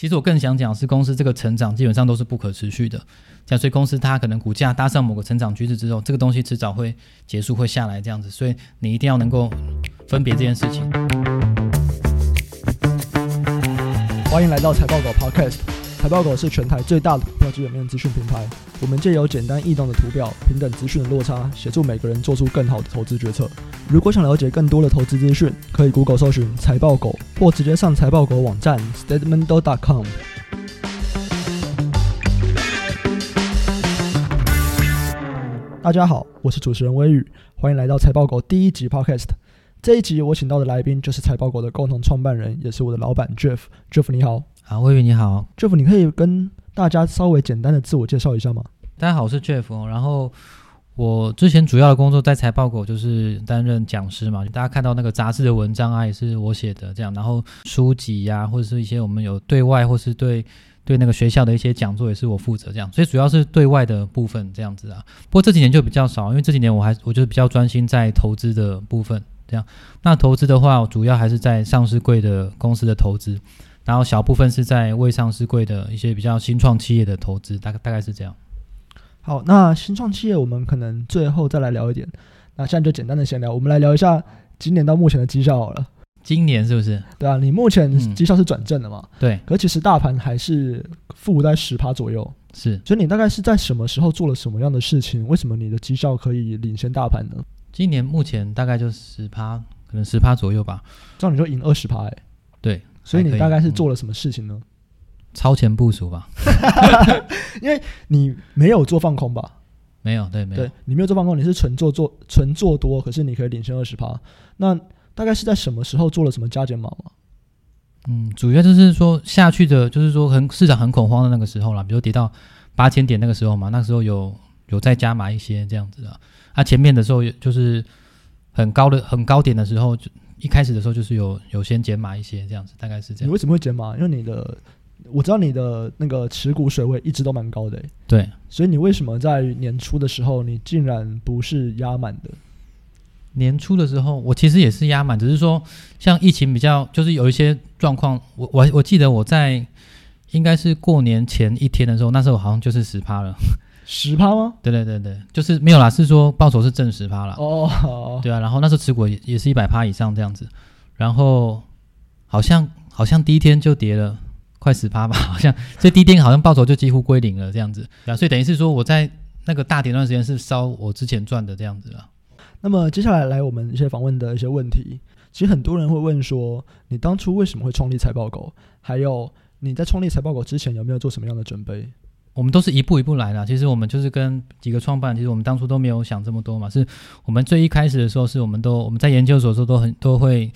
其实我更想讲是公司这个成长基本上都是不可持续的，这样，所以公司它可能股价搭上某个成长趋势之后，这个东西迟早会结束会下来这样子，所以你一定要能够分别这件事情。欢迎来到财报狗 Podcast。财报狗是全台最大的股票基本面资讯平台。我们借由简单易懂的图表、平等资讯的落差，协助每个人做出更好的投资决策。如果想了解更多的投资资讯，可以 Google 搜寻财报狗，或直接上财报狗网站 statementdog.com。大家好，我是主持人威宇，欢迎来到财报狗第一集 Podcast。这一集我请到的来宾就是财报狗的共同创办人，也是我的老板 Jeff。Jeff 你好。好，威宇你好，Jeff，你可以跟大家稍微简单的自我介绍一下吗？大家好，我是 Jeff，然后我之前主要的工作在财报狗就是担任讲师嘛，大家看到那个杂志的文章啊，也是我写的这样，然后书籍呀、啊，或者是一些我们有对外或是对对那个学校的一些讲座，也是我负责这样，所以主要是对外的部分这样子啊。不过这几年就比较少，因为这几年我还我就比较专心在投资的部分这样。那投资的话，主要还是在上市贵的公司的投资。然后小部分是在未上市柜的一些比较新创企业的投资，大概大概是这样。好，那新创企业我们可能最后再来聊一点。那现在就简单的闲聊，我们来聊一下今年到目前的绩效好了。今年是不是？对啊，你目前绩效是转正的嘛？嗯、对。可其实大盘还是负在十趴左右。是。所以你大概是在什么时候做了什么样的事情？为什么你的绩效可以领先大盘呢？今年目前大概就十趴，可能十趴左右吧。这样你就赢二十趴哎。对。所以你大概是做了什么事情呢？超前部署吧，因为你没有做放空吧？没有，对，没有。对，你没有做放空，你是纯做做纯做多，可是你可以领先二十趴。那大概是在什么时候做了什么加减码吗？嗯，主要就是说下去的，就是说很市场很恐慌的那个时候啦，比如跌到八千点那个时候嘛，那个时候有有再加码一些这样子的。啊，前面的时候就是很高的很高点的时候就。一开始的时候就是有有先减码一些这样子，大概是这样。你为什么会减码？因为你的我知道你的那个持股水位一直都蛮高的，欸，对。所以你为什么在年初的时候你竟然不是压满的？年初的时候我其实也是压满，只是说像疫情比较就是有一些状况，我我我记得我在应该是过年前一天的时候，那时候好像就是十趴了。十趴吗？对对对对，就是没有啦，是说报酬是正十趴啦。哦，oh. 对啊，然后那时候持股也也是一百趴以上这样子，然后好像好像第一天就跌了快十趴吧，好像所以第一天好像报酬就几乎归零了这样子，啊，所以等于是说我在那个大跌段时间是烧我之前赚的这样子了。那么接下来来我们一些访问的一些问题，其实很多人会问说，你当初为什么会创立财报狗？还有你在创立财报狗之前有没有做什么样的准备？我们都是一步一步来的。其实我们就是跟几个创办，其实我们当初都没有想这么多嘛。是我们最一开始的时候，是我们都我们在研究所的时候都很都会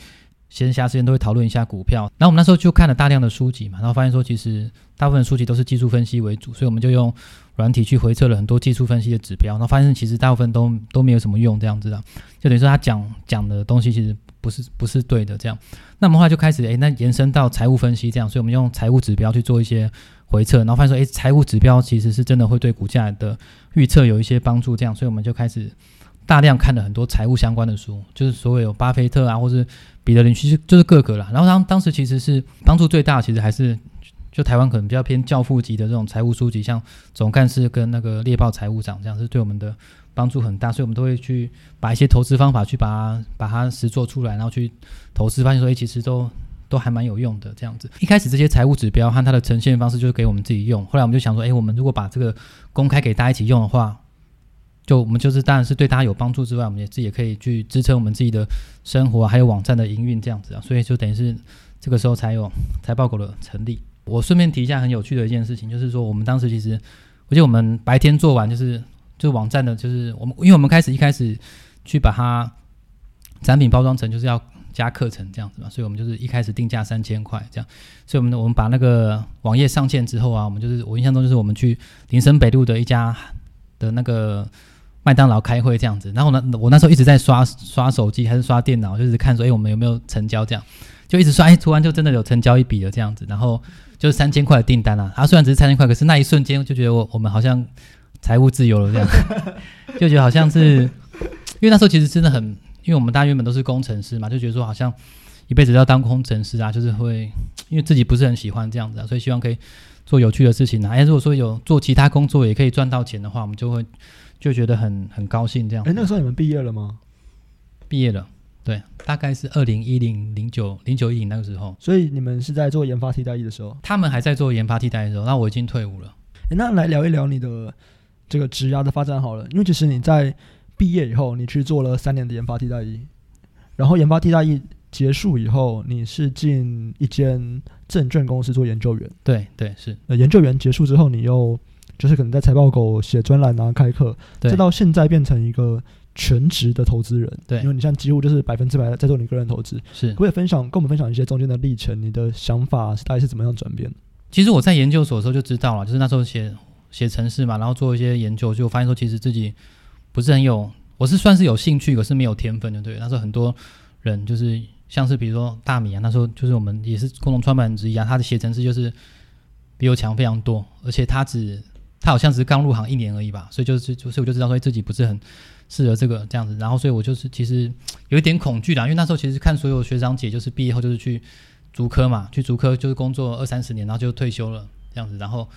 闲暇时间都会讨论一下股票。然后我们那时候就看了大量的书籍嘛，然后发现说其实大部分书籍都是技术分析为主，所以我们就用软体去回测了很多技术分析的指标，然后发现其实大部分都都没有什么用，这样子的，就等于说他讲讲的东西其实不是不是对的这样。那我们后来就开始诶，那延伸到财务分析这样，所以我们用财务指标去做一些。回测，然后发现说，诶，财务指标其实是真的会对股价的预测有一些帮助，这样，所以我们就开始大量看了很多财务相关的书，就是所有巴菲特啊，或是彼得林其实，就是各个啦。然后当当时其实是帮助最大，其实还是就台湾可能比较偏教父级的这种财务书籍，像总干事跟那个猎豹财务长这样，是对我们的帮助很大，所以我们都会去把一些投资方法去把它把它实做出来，然后去投资，发现说，诶，其实都。都还蛮有用的，这样子。一开始这些财务指标和它的呈现方式就是给我们自己用。后来我们就想说，诶，我们如果把这个公开给大家一起用的话，就我们就是当然是对大家有帮助之外，我们也自己也可以去支撑我们自己的生活，还有网站的营运这样子啊。所以就等于是这个时候才有财报狗的成立。我顺便提一下很有趣的一件事情，就是说我们当时其实，而且我们白天做完就是就网站的，就是我们因为我们开始一开始去把它产品包装成就是要。加课程这样子嘛，所以我们就是一开始定价三千块这样，所以我们我们把那个网页上线之后啊，我们就是我印象中就是我们去林森北路的一家的那个麦当劳开会这样子，然后呢，我那时候一直在刷刷手机还是刷电脑，就是看说，哎，我们有没有成交这样，就一直刷，哎，突然就真的有成交一笔了这样子，然后就是三千块的订单啊，啊，虽然只是三千块，可是那一瞬间就觉得我我们好像财务自由了这样，就觉得好像是，因为那时候其实真的很。因为我们大家原本都是工程师嘛，就觉得说好像一辈子都要当工程师啊，就是会因为自己不是很喜欢这样子啊，所以希望可以做有趣的事情啊。哎，如果说有做其他工作也可以赚到钱的话，我们就会就觉得很很高兴这样。哎，那个时候你们毕业了吗？毕业了，对，大概是二零一零零九零九一零那个时候。所以你们是在做研发替代役的时候？他们还在做研发替代役的时候，那我已经退伍了。哎，那来聊一聊你的这个职涯的发展好了，因为其实你在毕业以后，你去做了三年的研发替代役，然后研发替代役结束以后，你是进一间证券公司做研究员。对对是。呃，研究员结束之后，你又就是可能在财报狗写专栏啊、开课，再到现在变成一个全职的投资人。对，因为你现在几乎就是百分之百在做你个人投资。是。可以分享跟我们分享一些中间的历程？你的想法是大概是怎么样转变？其实我在研究所的时候就知道了，就是那时候写写程式嘛，然后做一些研究，就发现说其实自己不是很有，我是算是有兴趣，可是没有天分的。对，那时候很多人就是。像是比如说大米啊，那时候就是我们也是共同创办人之一啊，他的写程式就是比我强非常多，而且他只他好像只是刚入行一年而已吧，所以就是就所以我就知道说自己不是很适合这个这样子，然后所以我就是其实有一点恐惧啦，因为那时候其实看所有学长姐就是毕业后就是去竹科嘛，去竹科就是工作二三十年，然后就退休了这样子，然后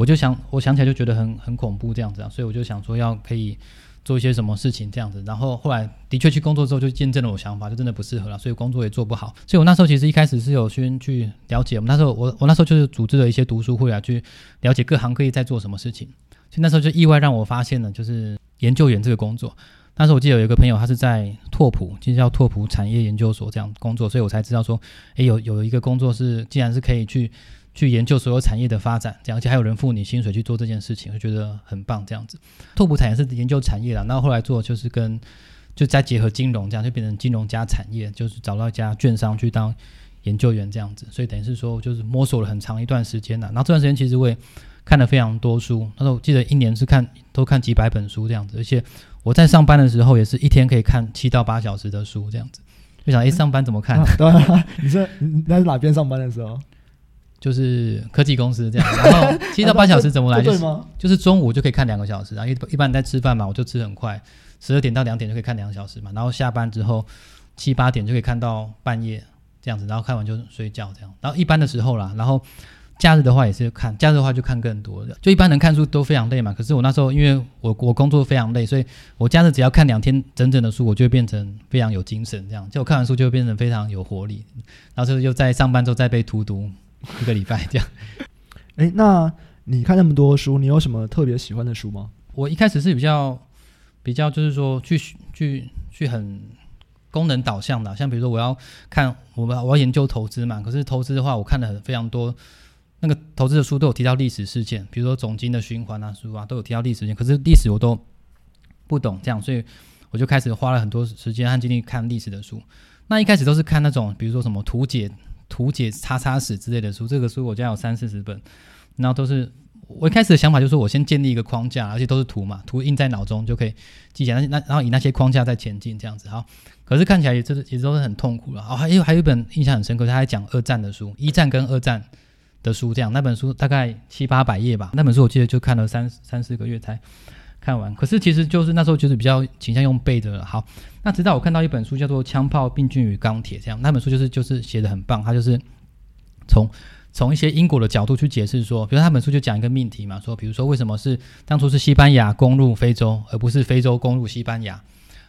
我就想我想起来就觉得很很恐怖这样子啊，所以我就想说要可以。做一些什么事情这样子，然后后来的确去工作之后就见证了我想法，就真的不适合了，所以工作也做不好。所以我那时候其实一开始是有先去了解，我那时候我我那时候就是组织了一些读书会啊，去了解各行各业在做什么事情。所以那时候就意外让我发现了，就是研究员这个工作。那时候我记得有一个朋友，他是在拓普，其实叫拓普产业研究所这样工作，所以我才知道说，诶，有有一个工作是，既然是可以去。去研究所有产业的发展，这样而且还有人付你薪水去做这件事情，我觉得很棒。这样子，拓普产业是研究产业啦，然后后来做就是跟就再结合金融，这样就变成金融加产业，就是找到一家券商去当研究员这样子。所以等于是说，就是摸索了很长一段时间了。然后这段时间其实我也看了非常多书，那时候我记得一年是看都看几百本书这样子，而且我在上班的时候也是一天可以看七到八小时的书这样子。就想，哎，上班怎么看？对、你是你那是哪边上班的时候？就是科技公司这样，然后 七到八小时怎么来？就是就是中午就可以看两个小时，然后一一般在吃饭嘛，我就吃很快，十二点到两点就可以看两个小时嘛，然后下班之后七八点就可以看到半夜这样子，然后看完就睡觉这样，然后一般的时候啦，然后假日的话也是看，假日的话就看更多的，就一般人看书都非常累嘛，可是我那时候因为我我工作非常累，所以我假日只要看两天整整的书，我就会变成非常有精神这样，就我看完书就会变成非常有活力，然后就又在上班之后再被荼毒。一个礼拜这样，哎，那你看那么多书，你有什么特别喜欢的书吗？我一开始是比较比较，就是说去去去很功能导向的，像比如说我要看我们我要研究投资嘛，可是投资的话，我看了很非常多那个投资的书都有提到历史事件，比如说总经的循环啊书啊都有提到历史事件，可是历史我都不懂这样，所以我就开始花了很多时间和精力看历史的书。那一开始都是看那种比如说什么图解。图解叉叉史之类的书，这个书我家有三四十本，然后都是我一开始的想法就是我先建立一个框架，而且都是图嘛，图印在脑中就可以记起来，那然后以那些框架再前进这样子好，可是看起来也就是也都是很痛苦了。哦，还有还有一本印象很深刻，他还讲二战的书，一战跟二战的书这样，那本书大概七八百页吧，那本书我记得就看了三三四个月才看完，可是其实就是那时候就是比较倾向用背的。好，那直到我看到一本书叫做《枪炮、病菌与钢铁》这样，那本书就是就是写的很棒，它就是从从一些因果的角度去解释说，比如他本书就讲一个命题嘛，说比如说为什么是当初是西班牙攻入非洲，而不是非洲攻入西班牙，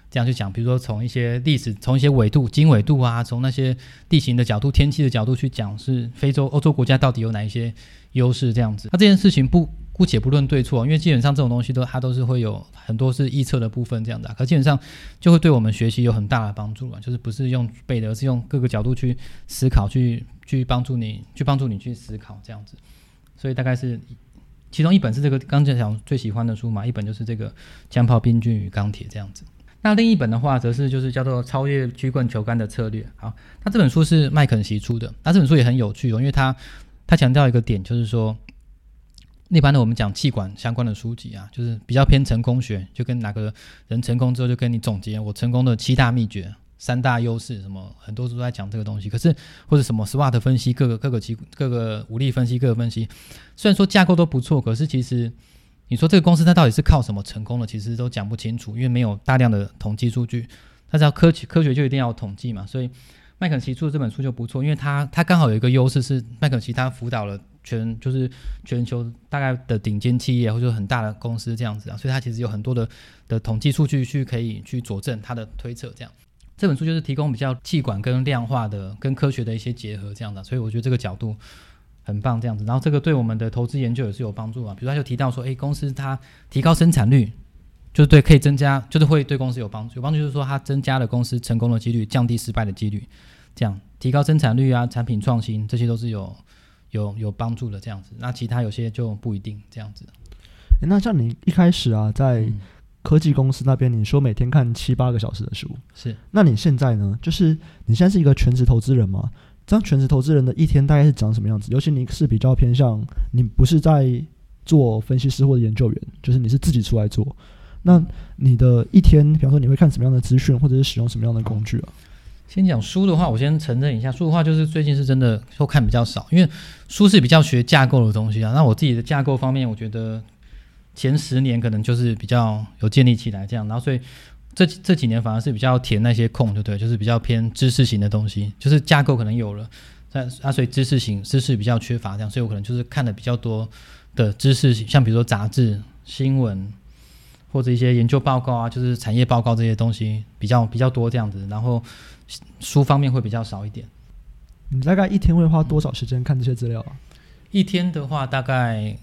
这样去讲，比如说从一些历史、从一些纬度、经纬度啊，从那些地形的角度、天气的角度去讲，是非洲、欧洲国家到底有哪一些优势这样子。那这件事情不。姑且不论对错，因为基本上这种东西都它都是会有很多是预测的部分这样的，可基本上就会对我们学习有很大的帮助啊，就是不是用背的，而是用各个角度去思考，去去帮助你，去帮助你去思考这样子。所以大概是其中一本是这个刚才讲最喜欢的书嘛，一本就是这个《枪炮、病菌与钢铁》这样子。那另一本的话，则是就是叫做《超越曲棍球杆的策略》。好，那这本书是麦肯锡出的，那这本书也很有趣哦，因为它它强调一个点，就是说。一般的我们讲气管相关的书籍啊，就是比较偏成功学，就跟哪个人成功之后就跟你总结我成功的七大秘诀、三大优势，什么很多都在讲这个东西。可是或者什么 SWOT 分析，各个各个机各个武力分析，各个分析，虽然说架构都不错，可是其实你说这个公司它到底是靠什么成功的，其实都讲不清楚，因为没有大量的统计数据。它只要科学科学就一定要统计嘛，所以麦肯锡出的这本书就不错，因为他他刚好有一个优势是麦肯锡他辅导了全就是全球大概的顶尖企业或者很大的公司这样子啊，所以它其实有很多的的统计数据去可以去佐证它的推测这样。这本书就是提供比较气管跟量化的跟科学的一些结合这样的，所以我觉得这个角度很棒这样子。然后这个对我们的投资研究也是有帮助啊，比如他就提到说，诶，公司它提高生产率。就是对，可以增加，就是会对公司有帮助。有帮助就是说，它增加了公司成功的几率，降低失败的几率，这样提高生产率啊，产品创新，这些都是有有有帮助的。这样子，那其他有些就不一定这样子。诶，那像你一开始啊，在科技公司那边，你说每天看七八个小时的书，是？那你现在呢？就是你现在是一个全职投资人吗？这样全职投资人的一天大概是长什么样子？尤其你是比较偏向，你不是在做分析师或者研究员，就是你是自己出来做。那你的一天，比方说你会看什么样的资讯，或者是使用什么样的工具啊？先讲书的话，我先承认一下，书的话就是最近是真的说看比较少，因为书是比较学架构的东西啊。那我自己的架构方面，我觉得前十年可能就是比较有建立起来这样，然后所以这这几年反而是比较填那些空，对不对？就是比较偏知识型的东西，就是架构可能有了，但啊，所以知识型知识比较缺乏这样，所以我可能就是看的比较多的知识，像比如说杂志、新闻。或者一些研究报告啊，就是产业报告这些东西比较比较多这样子，然后书方面会比较少一点。你大概一天会花多少时间看这些资料啊？一天的话，大概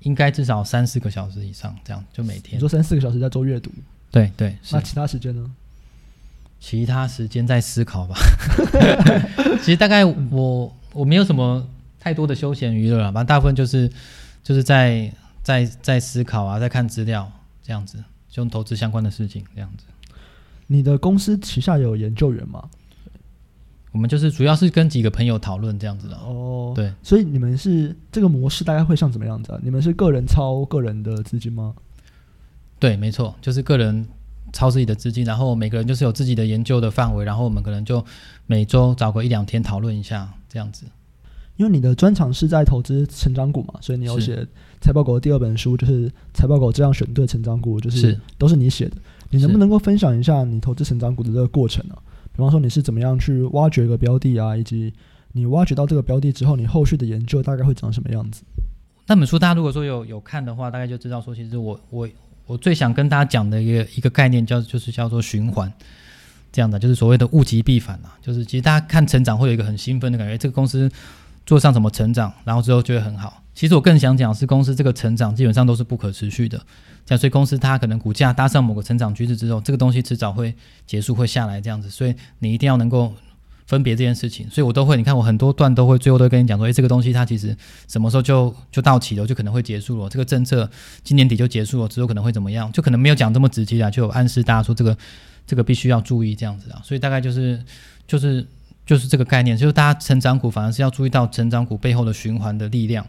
应该至少三四个小时以上，这样就每天。你说三四个小时在做阅读？对对。那其他时间呢？其他时间在思考吧。其实大概我我没有什么太多的休闲娱乐了，反正大部分就是就是在。在在思考啊，在看资料这样子，就用投资相关的事情这样子。你的公司旗下有研究员吗？我们就是主要是跟几个朋友讨论这样子的。哦，对，所以你们是这个模式大概会像怎么样子啊？你们是个人操个人的资金吗？对，没错，就是个人操自己的资金，然后每个人就是有自己的研究的范围，然后我们可能就每周找个一两天讨论一下这样子。因为你的专长是在投资成长股嘛，所以你有写财报狗的第二本书，就是财报狗这样选对成长股，就是都是你写的。你能不能够分享一下你投资成长股的这个过程呢？比方说你是怎么样去挖掘一个标的啊，以及你挖掘到这个标的之后，你后续的研究大概会长什么样子？那本书大家如果说有有看的话，大概就知道说，其实我我我最想跟大家讲的一个一个概念叫就是叫做循环，这样的就是所谓的物极必反啊，就是其实大家看成长会有一个很兴奋的感觉，这个公司。做上什么成长，然后之后就会很好。其实我更想讲是公司这个成长基本上都是不可持续的，像，所以公司它可能股价搭上某个成长趋势之后，这个东西迟早会结束会下来这样子。所以你一定要能够分别这件事情。所以我都会，你看我很多段都会最后都会跟你讲说，诶，这个东西它其实什么时候就就到期了，就可能会结束了。这个政策今年底就结束了，之后可能会怎么样，就可能没有讲这么直接啊，就有暗示大家说这个这个必须要注意这样子啊。所以大概就是就是。就是这个概念，就是大家成长股反而是要注意到成长股背后的循环的力量，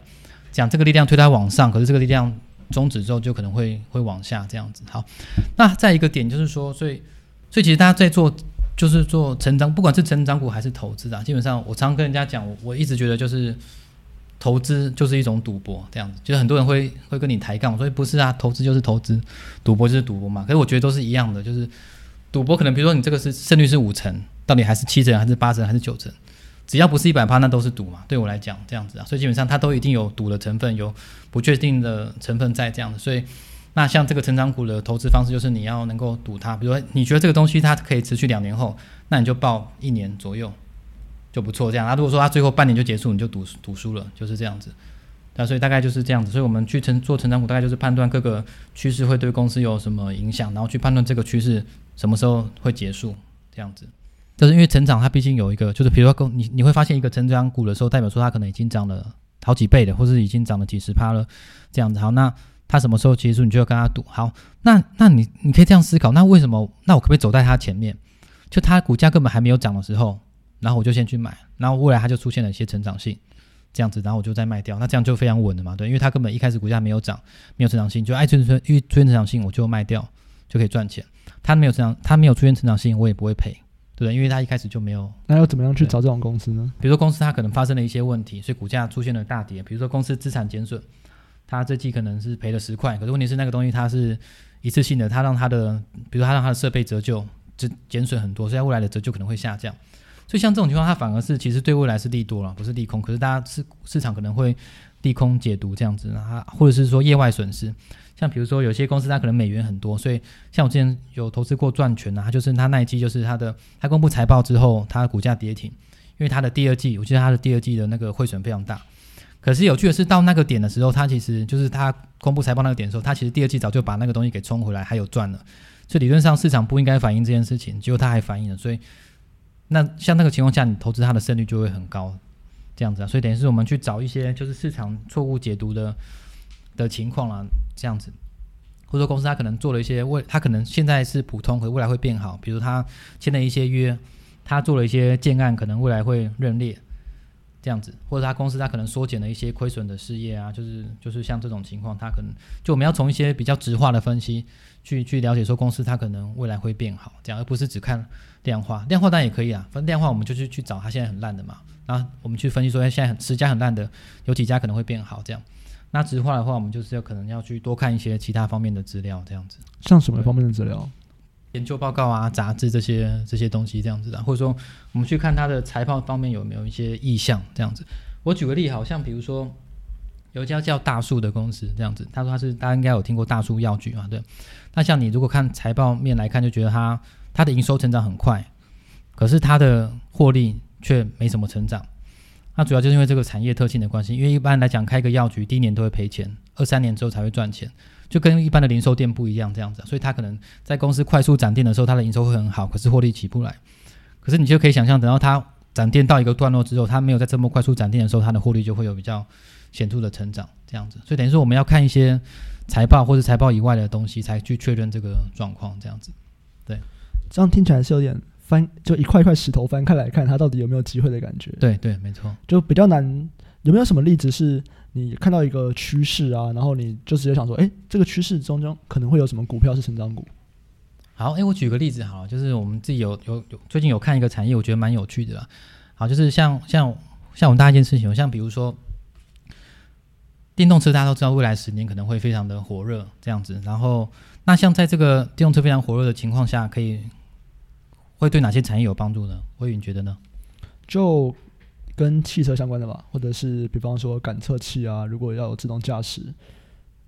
讲这个力量推它往上，可是这个力量终止之后就可能会会往下这样子。好，那再一个点就是说，所以所以其实大家在做就是做成长，不管是成长股还是投资啊，基本上我常跟人家讲，我我一直觉得就是投资就是一种赌博这样子，就是很多人会会跟你抬杠，所以不是啊，投资就是投资，赌博就是赌博嘛。可是我觉得都是一样的，就是赌博可能比如说你这个是胜率是五成。到底还是七成还是八成还是九成？只要不是一百趴，那都是赌嘛。对我来讲，这样子啊，所以基本上它都一定有赌的成分，有不确定的成分在这样的。所以，那像这个成长股的投资方式，就是你要能够赌它。比如说，你觉得这个东西它可以持续两年后，那你就报一年左右就不错。这样啊，如果说它最后半年就结束，你就赌赌输了，就是这样子。那所以大概就是这样子。所以我们去成做成长股，大概就是判断各个趋势会对公司有什么影响，然后去判断这个趋势什么时候会结束，这样子。就是因为成长，它毕竟有一个，就是比如说，你你会发现一个成长股的时候，代表说它可能已经涨了好几倍的，或是已经涨了几十趴了，这样子。好，那它什么时候结束，你就要跟它赌。好，那那你你可以这样思考，那为什么？那我可不可以走在它前面？就它股价根本还没有涨的时候，然后我就先去买，然后未来它就出现了一些成长性，这样子，然后我就再卖掉，那这样就非常稳了嘛，对，因为它根本一开始股价没有涨，没有成长性，就爱追追追追成长性，我就卖掉就可以赚钱。它没有成长，它没有出现成长性，我也不会赔。对，因为他一开始就没有。那要怎么样去找这种公司呢？比如说公司它可能发生了一些问题，所以股价出现了大跌。比如说公司资产减损，它这季可能是赔了十块，可是问题是那个东西它是一次性的，它让它的，比如说它让它的设备折旧减减损很多，所以未来的折旧可能会下降。所以像这种情况，它反而是其实对未来是利多了，不是利空。可是大家市市场可能会利空解读这样子，啊，或者是说业外损失。像比如说有些公司它可能美元很多，所以像我之前有投资过赚权啊，它就是它那一季就是它的它公布财报之后，它的股价跌停，因为它的第二季，我记得它的第二季的那个汇损非常大。可是有趣的是，到那个点的时候，它其实就是它公布财报那个点的时候，它其实第二季早就把那个东西给冲回来，还有赚了。所以理论上市场不应该反映这件事情，结果它还反映了。所以那像那个情况下，你投资它的胜率就会很高，这样子啊。所以等于是我们去找一些就是市场错误解读的。的情况啦，这样子，或者说公司它可能做了一些未，它可能现在是普通，可未来会变好。比如他签了一些约，他做了一些建案，可能未来会认列，这样子，或者他公司他可能缩减了一些亏损的事业啊，就是就是像这种情况，他可能就我们要从一些比较直化的分析去去了解说公司它可能未来会变好，这样而不是只看量化，量化当然也可以啊，反正量化我们就去去找它现在很烂的嘛，然后我们去分析说现在很十家很烂的有几家可能会变好这样。那直化的话，我们就是要可能要去多看一些其他方面的资料，这样子。像什么方面的资料？研究报告啊、杂志这些这些东西，这样子的。或者说，我们去看它的财报方面有没有一些意向，这样子。我举个例，好像比如说有一家叫大树的公司，这样子。他说他是大家应该有听过大树药局嘛？对。那像你如果看财报面来看，就觉得它它的营收成长很快，可是它的获利却没什么成长。那主要就是因为这个产业特性的关系，因为一般来讲开个药局第一年都会赔钱，二三年之后才会赚钱，就跟一般的零售店不一样这样子，所以他可能在公司快速展店的时候，他的营收会很好，可是获利起不来。可是你就可以想象，等到他展店到一个段落之后，他没有在这么快速展店的时候，他的获利就会有比较显著的成长这样子。所以等于说我们要看一些财报或者财报以外的东西，才去确认这个状况这样子。对，这样听起来是有点。翻就一块一块石头翻开来看，它到底有没有机会的感觉？对对，没错，就比较难。有没有什么例子是你看到一个趋势啊，然后你就直接想说，哎，这个趋势中间可能会有什么股票是成长股？好，哎，我举个例子好了，就是我们自己有有有最近有看一个产业，我觉得蛮有趣的啦。好，就是像像像我们大家一件事情，像比如说电动车，大家都知道未来十年可能会非常的火热这样子。然后那像在这个电动车非常火热的情况下，可以。会对哪些产业有帮助呢？魏云觉得呢？就跟汽车相关的吧，或者是比方说感测器啊，如果要有自动驾驶，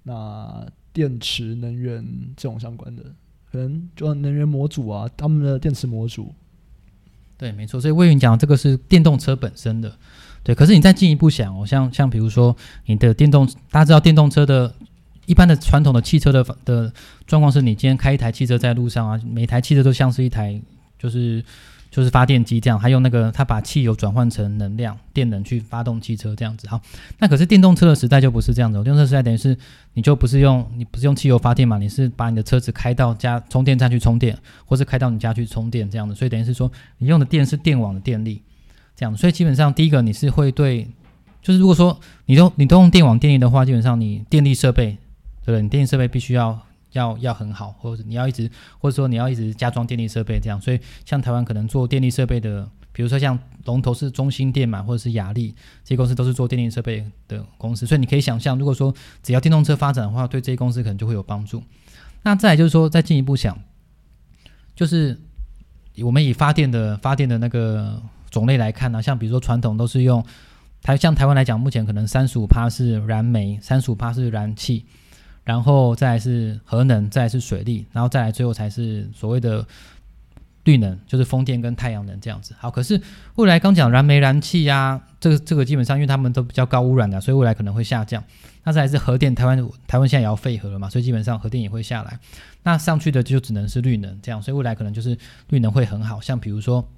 那电池能源这种相关的，可能就能源模组啊，他们的电池模组。对，没错。所以魏云讲这个是电动车本身的，对。可是你再进一步想哦，像像比如说你的电动，大家知道电动车的，一般的传统的汽车的的状况是你今天开一台汽车在路上啊，每台汽车都像是一台。就是就是发电机这样，还有那个它把汽油转换成能量电能去发动汽车这样子。好，那可是电动车的时代就不是这样子。电动车时代等于是你就不是用你不是用汽油发电嘛，你是把你的车子开到家充电站去充电，或是开到你家去充电这样的。所以等于是说你用的电是电网的电力这样。所以基本上第一个你是会对，就是如果说你都你都用电网电力的话，基本上你电力设备对？你电力设备必须要。要要很好，或者你要一直，或者说你要一直加装电力设备这样，所以像台湾可能做电力设备的，比如说像龙头是中兴电嘛，或者是亚力这些公司都是做电力设备的公司，所以你可以想象，如果说只要电动车发展的话，对这些公司可能就会有帮助。那再就是说，再进一步想，就是我们以发电的发电的那个种类来看呢、像比如说传统都是用台，像台湾来讲，目前可能三十五趴是燃煤，三十五趴是燃气。然后再来是核能，再来是水利，然后再来最后才是所谓的绿能，就是风电跟太阳能这样子。好，可是未来刚讲燃煤、燃气呀、啊，这个这个基本上因为他们都比较高污染的，所以未来可能会下降。那再来是核电，台湾台湾现在也要废核了嘛，所以基本上核电也会下来。那上去的就只能是绿能这样，所以未来可能就是绿能会很好，像比如说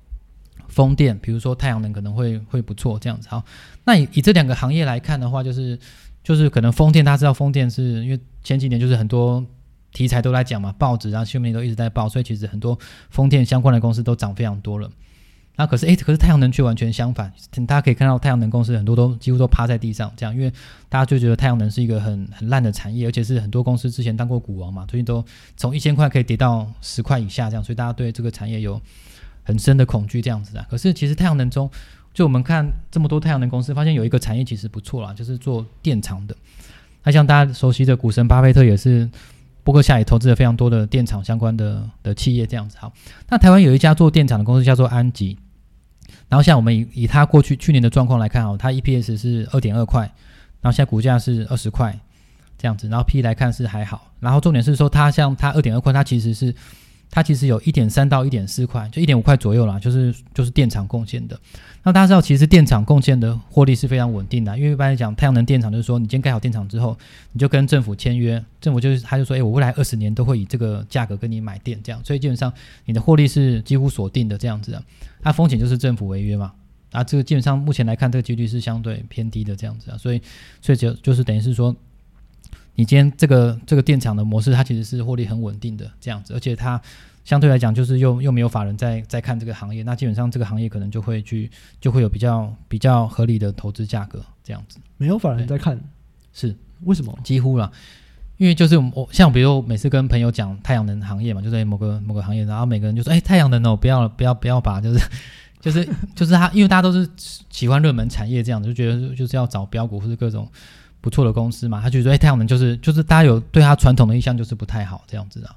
风电，比如说太阳能可能会会不错这样子。好，那以以这两个行业来看的话，就是。就是可能风电，大家知道风电是因为前几年就是很多题材都在讲嘛，报纸啊、新闻都一直在报，所以其实很多风电相关的公司都涨非常多了。那可是诶，可是太阳能却完全相反，大家可以看到太阳能公司很多都几乎都趴在地上这样，因为大家就觉得太阳能是一个很很烂的产业，而且是很多公司之前当过股王嘛，最近都从一千块可以跌到十块以下这样，所以大家对这个产业有很深的恐惧这样子啊。可是其实太阳能中，就我们看这么多太阳能公司，发现有一个产业其实不错啦，就是做电厂的。那像大家熟悉的股神巴菲特也是，波克夏也投资了非常多的电厂相关的的企业这样子。好，那台湾有一家做电厂的公司叫做安吉，然后像我们以以它过去去年的状况来看，哦，它 EPS 是二点二块，然后现在股价是二十块这样子，然后 P 来看是还好，然后重点是说它像它二点二块，它其实是。它其实有一点三到一点四块，就一点五块左右啦，就是就是电厂贡献的。那大家知道，其实电厂贡献的获利是非常稳定的，因为一般来讲，太阳能电厂就是说，你今天盖好电厂之后，你就跟政府签约，政府就是他就说，哎，我未来二十年都会以这个价格跟你买电，这样，所以基本上你的获利是几乎锁定的这样子啊。它风险就是政府违约嘛，啊，这个基本上目前来看，这个几率是相对偏低的这样子啊，所以所以就就是等于是说。你今天这个这个电厂的模式，它其实是获利很稳定的这样子，而且它相对来讲就是又又没有法人在在看这个行业，那基本上这个行业可能就会去就会有比较比较合理的投资价格这样子。没有法人在看，是为什么？几乎啦，因为就是我像比如每次跟朋友讲太阳能行业嘛，就在某个某个行业，然后每个人就说：“哎，太阳能哦，不要不要不要把就是 就是就是他，因为大家都是喜欢热门产业这样子，就觉得就是要找标股或者各种。”不错的公司嘛，他就说：“哎，太阳能就是就是大家有对他传统的印象就是不太好这样子啊。”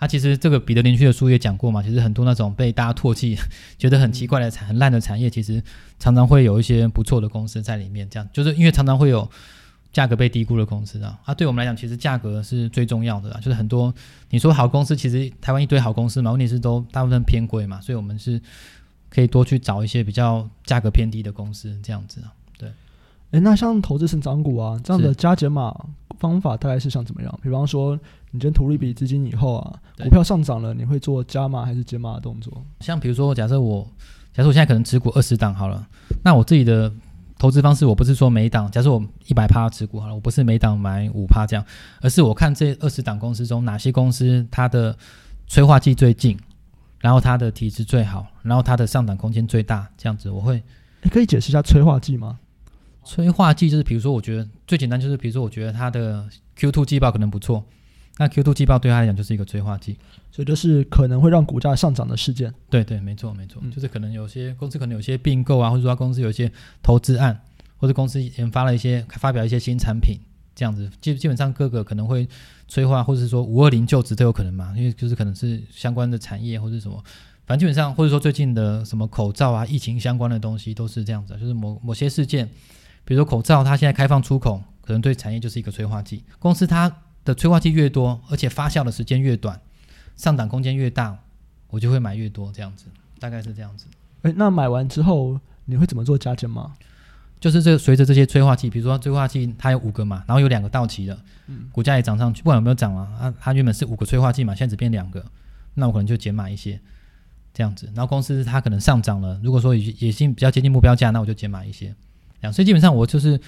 他其实这个彼得林区的书也讲过嘛，其实很多那种被大家唾弃、觉得很奇怪的产、很烂的产业，其实常常会有一些不错的公司在里面。这样就是因为常常会有价格被低估的公司啊。啊，对我们来讲，其实价格是最重要的啦。就是很多你说好公司，其实台湾一堆好公司嘛，问题是都大部分偏贵嘛，所以我们是可以多去找一些比较价格偏低的公司这样子啊。诶，那像投资成长股啊，这样的加减码方法大概是像怎么样？比方说，你今天投入一笔资金以后啊，股票上涨了，你会做加码还是减码的动作？像比如说，假设我，假设我现在可能持股二十档好了，那我自己的投资方式，我不是说每档，假设我一百趴持股好了，我不是每档买五趴这样，而是我看这二十档公司中哪些公司它的催化剂最近，然后它的体质最好，然后它的上涨空间最大，这样子我会。你可以解释一下催化剂吗？催化剂就是，比如说，我觉得最简单就是，比如说，我觉得它的 Q2 季报可能不错，那 Q2 季报对他来讲就是一个催化剂，所以就是可能会让股价上涨的事件。对对，没错没错，嗯、就是可能有些公司可能有些并购啊，或者说公司有一些投资案，或者公司研发了一些发表一些新产品，这样子基基本上各个可能会催化，或者是说五二零就职都有可能嘛，因为就是可能是相关的产业或者什么，反正基本上或者说最近的什么口罩啊、疫情相关的东西都是这样子，就是某某些事件。比如说口罩，它现在开放出口，可能对产业就是一个催化剂。公司它的催化剂越多，而且发酵的时间越短，上涨空间越大，我就会买越多，这样子，大概是这样子。诶，那买完之后你会怎么做加减吗？就是这随着这些催化剂，比如说催化剂它有五个嘛，然后有两个到期了，嗯，股价也涨上去，不管有没有涨啊，它它原本是五个催化剂嘛，现在只变两个，那我可能就减码一些，这样子。然后公司它可能上涨了，如果说已已经比较接近目标价，那我就减码一些。所以基本上我就是，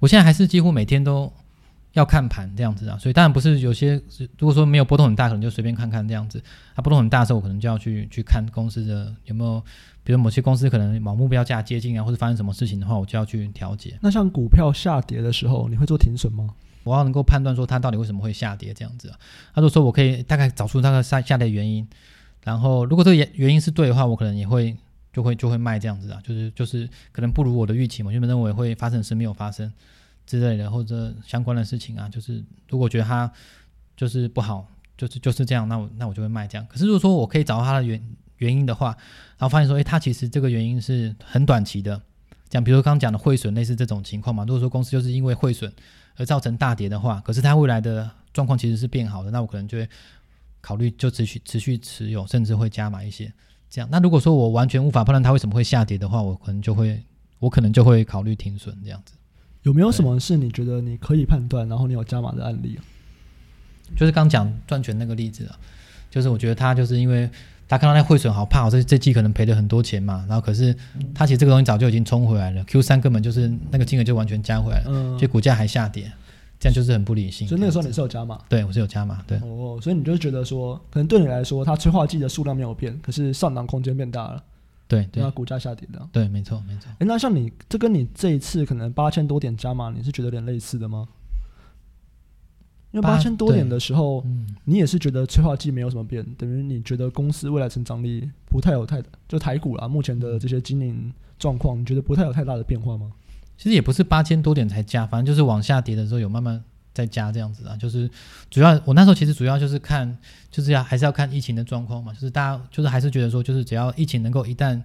我现在还是几乎每天都要看盘这样子啊。所以当然不是有些，如果说没有波动很大，可能就随便看看这样子。它波动很大的时候，我可能就要去去看公司的有没有，比如某些公司可能往目标价接近啊，或者发生什么事情的话，我就要去调节。那像股票下跌的时候，你会做停损吗？我要能够判断说它到底为什么会下跌这样子啊。他就说我可以大概找出那个下下跌原因，然后如果这个原原因是对的话，我可能也会。就会就会卖这样子啊，就是就是可能不如我的预期嘛，原本认为会发生的事没有发生之类的，或者相关的事情啊，就是如果觉得它就是不好，就是就是这样，那我那我就会卖这样。可是如果说我可以找到它的原原因的话，然后发现说，诶，它其实这个原因是很短期的，讲比如刚刚讲的汇损类似这种情况嘛，如果说公司就是因为汇损而造成大跌的话，可是它未来的状况其实是变好的，那我可能就会考虑就持续持续持有，甚至会加码一些。这样，那如果说我完全无法判断它为什么会下跌的话，我可能就会，我可能就会考虑停损这样子。有没有什么是你觉得你可以判断，然后你有加码的案例啊？就是刚讲赚钱那个例子啊，就是我觉得他就是因为他看到那汇损好怕，我这这季可能赔了很多钱嘛，然后可是他其实这个东西早就已经冲回来了，Q 三根本就是那个金额就完全加回来了，嗯，所以股价还下跌。这样就是很不理性。所以那个时候你是有加码？对，我是有加码。对。哦，所以你就觉得说，可能对你来说，它催化剂的数量没有变，可是上涨空间变大了。对对。那股价下跌的。对，没错没错。哎，那像你这跟你这一次可能八千多点加码，你是觉得有点类似的吗？因为八千多点的时候，嗯，你也是觉得催化剂没有什么变，等于你觉得公司未来成长力不太有太，就台股啦，目前的这些经营状况，你觉得不太有太大的变化吗？其实也不是八千多点才加，反正就是往下跌的时候有慢慢再加这样子啊，就是主要我那时候其实主要就是看，就是要还是要看疫情的状况嘛，就是大家就是还是觉得说，就是只要疫情能够一旦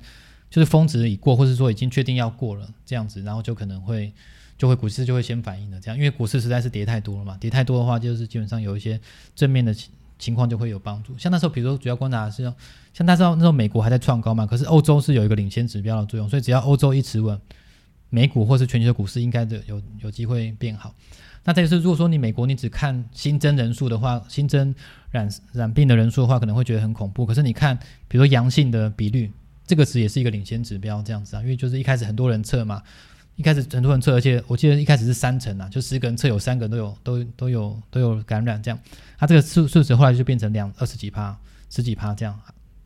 就是峰值已过，或是说已经确定要过了这样子，然后就可能会就会股市就会先反应了这样，因为股市实在是跌太多了嘛，跌太多的话就是基本上有一些正面的情情况就会有帮助。像那时候比如说主要观察是像那时候那时候美国还在创高嘛，可是欧洲是有一个领先指标的作用，所以只要欧洲一持稳，美股或是全球的股市应该的有有机会变好。那这个是，如果说你美国你只看新增人数的话，新增染染病的人数的话，可能会觉得很恐怖。可是你看，比如说阳性的比率，这个值也是一个领先指标，这样子啊，因为就是一开始很多人测嘛，一开始很多人测，而且我记得一开始是三成啊，就十个人测有三个人都有都都有都有感染这样，它这个数数值后来就变成两二十几趴、十几趴这样。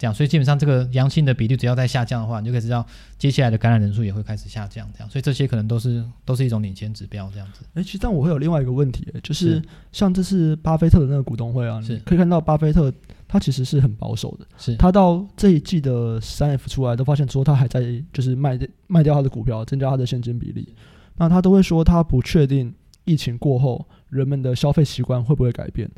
这样，所以基本上这个阳性的比率只要在下降的话，你就可以知道接下来的感染人数也会开始下降。这样，所以这些可能都是都是一种领先指标。这样子。诶，其实但我会有另外一个问题，就是像这次巴菲特的那个股东会啊，是可以看到巴菲特他其实是很保守的。是，他到这一季的三 F 出来都发现说他还在就是卖卖掉他的股票，增加他的现金比例。那他都会说他不确定疫情过后人们的消费习惯会不会改变，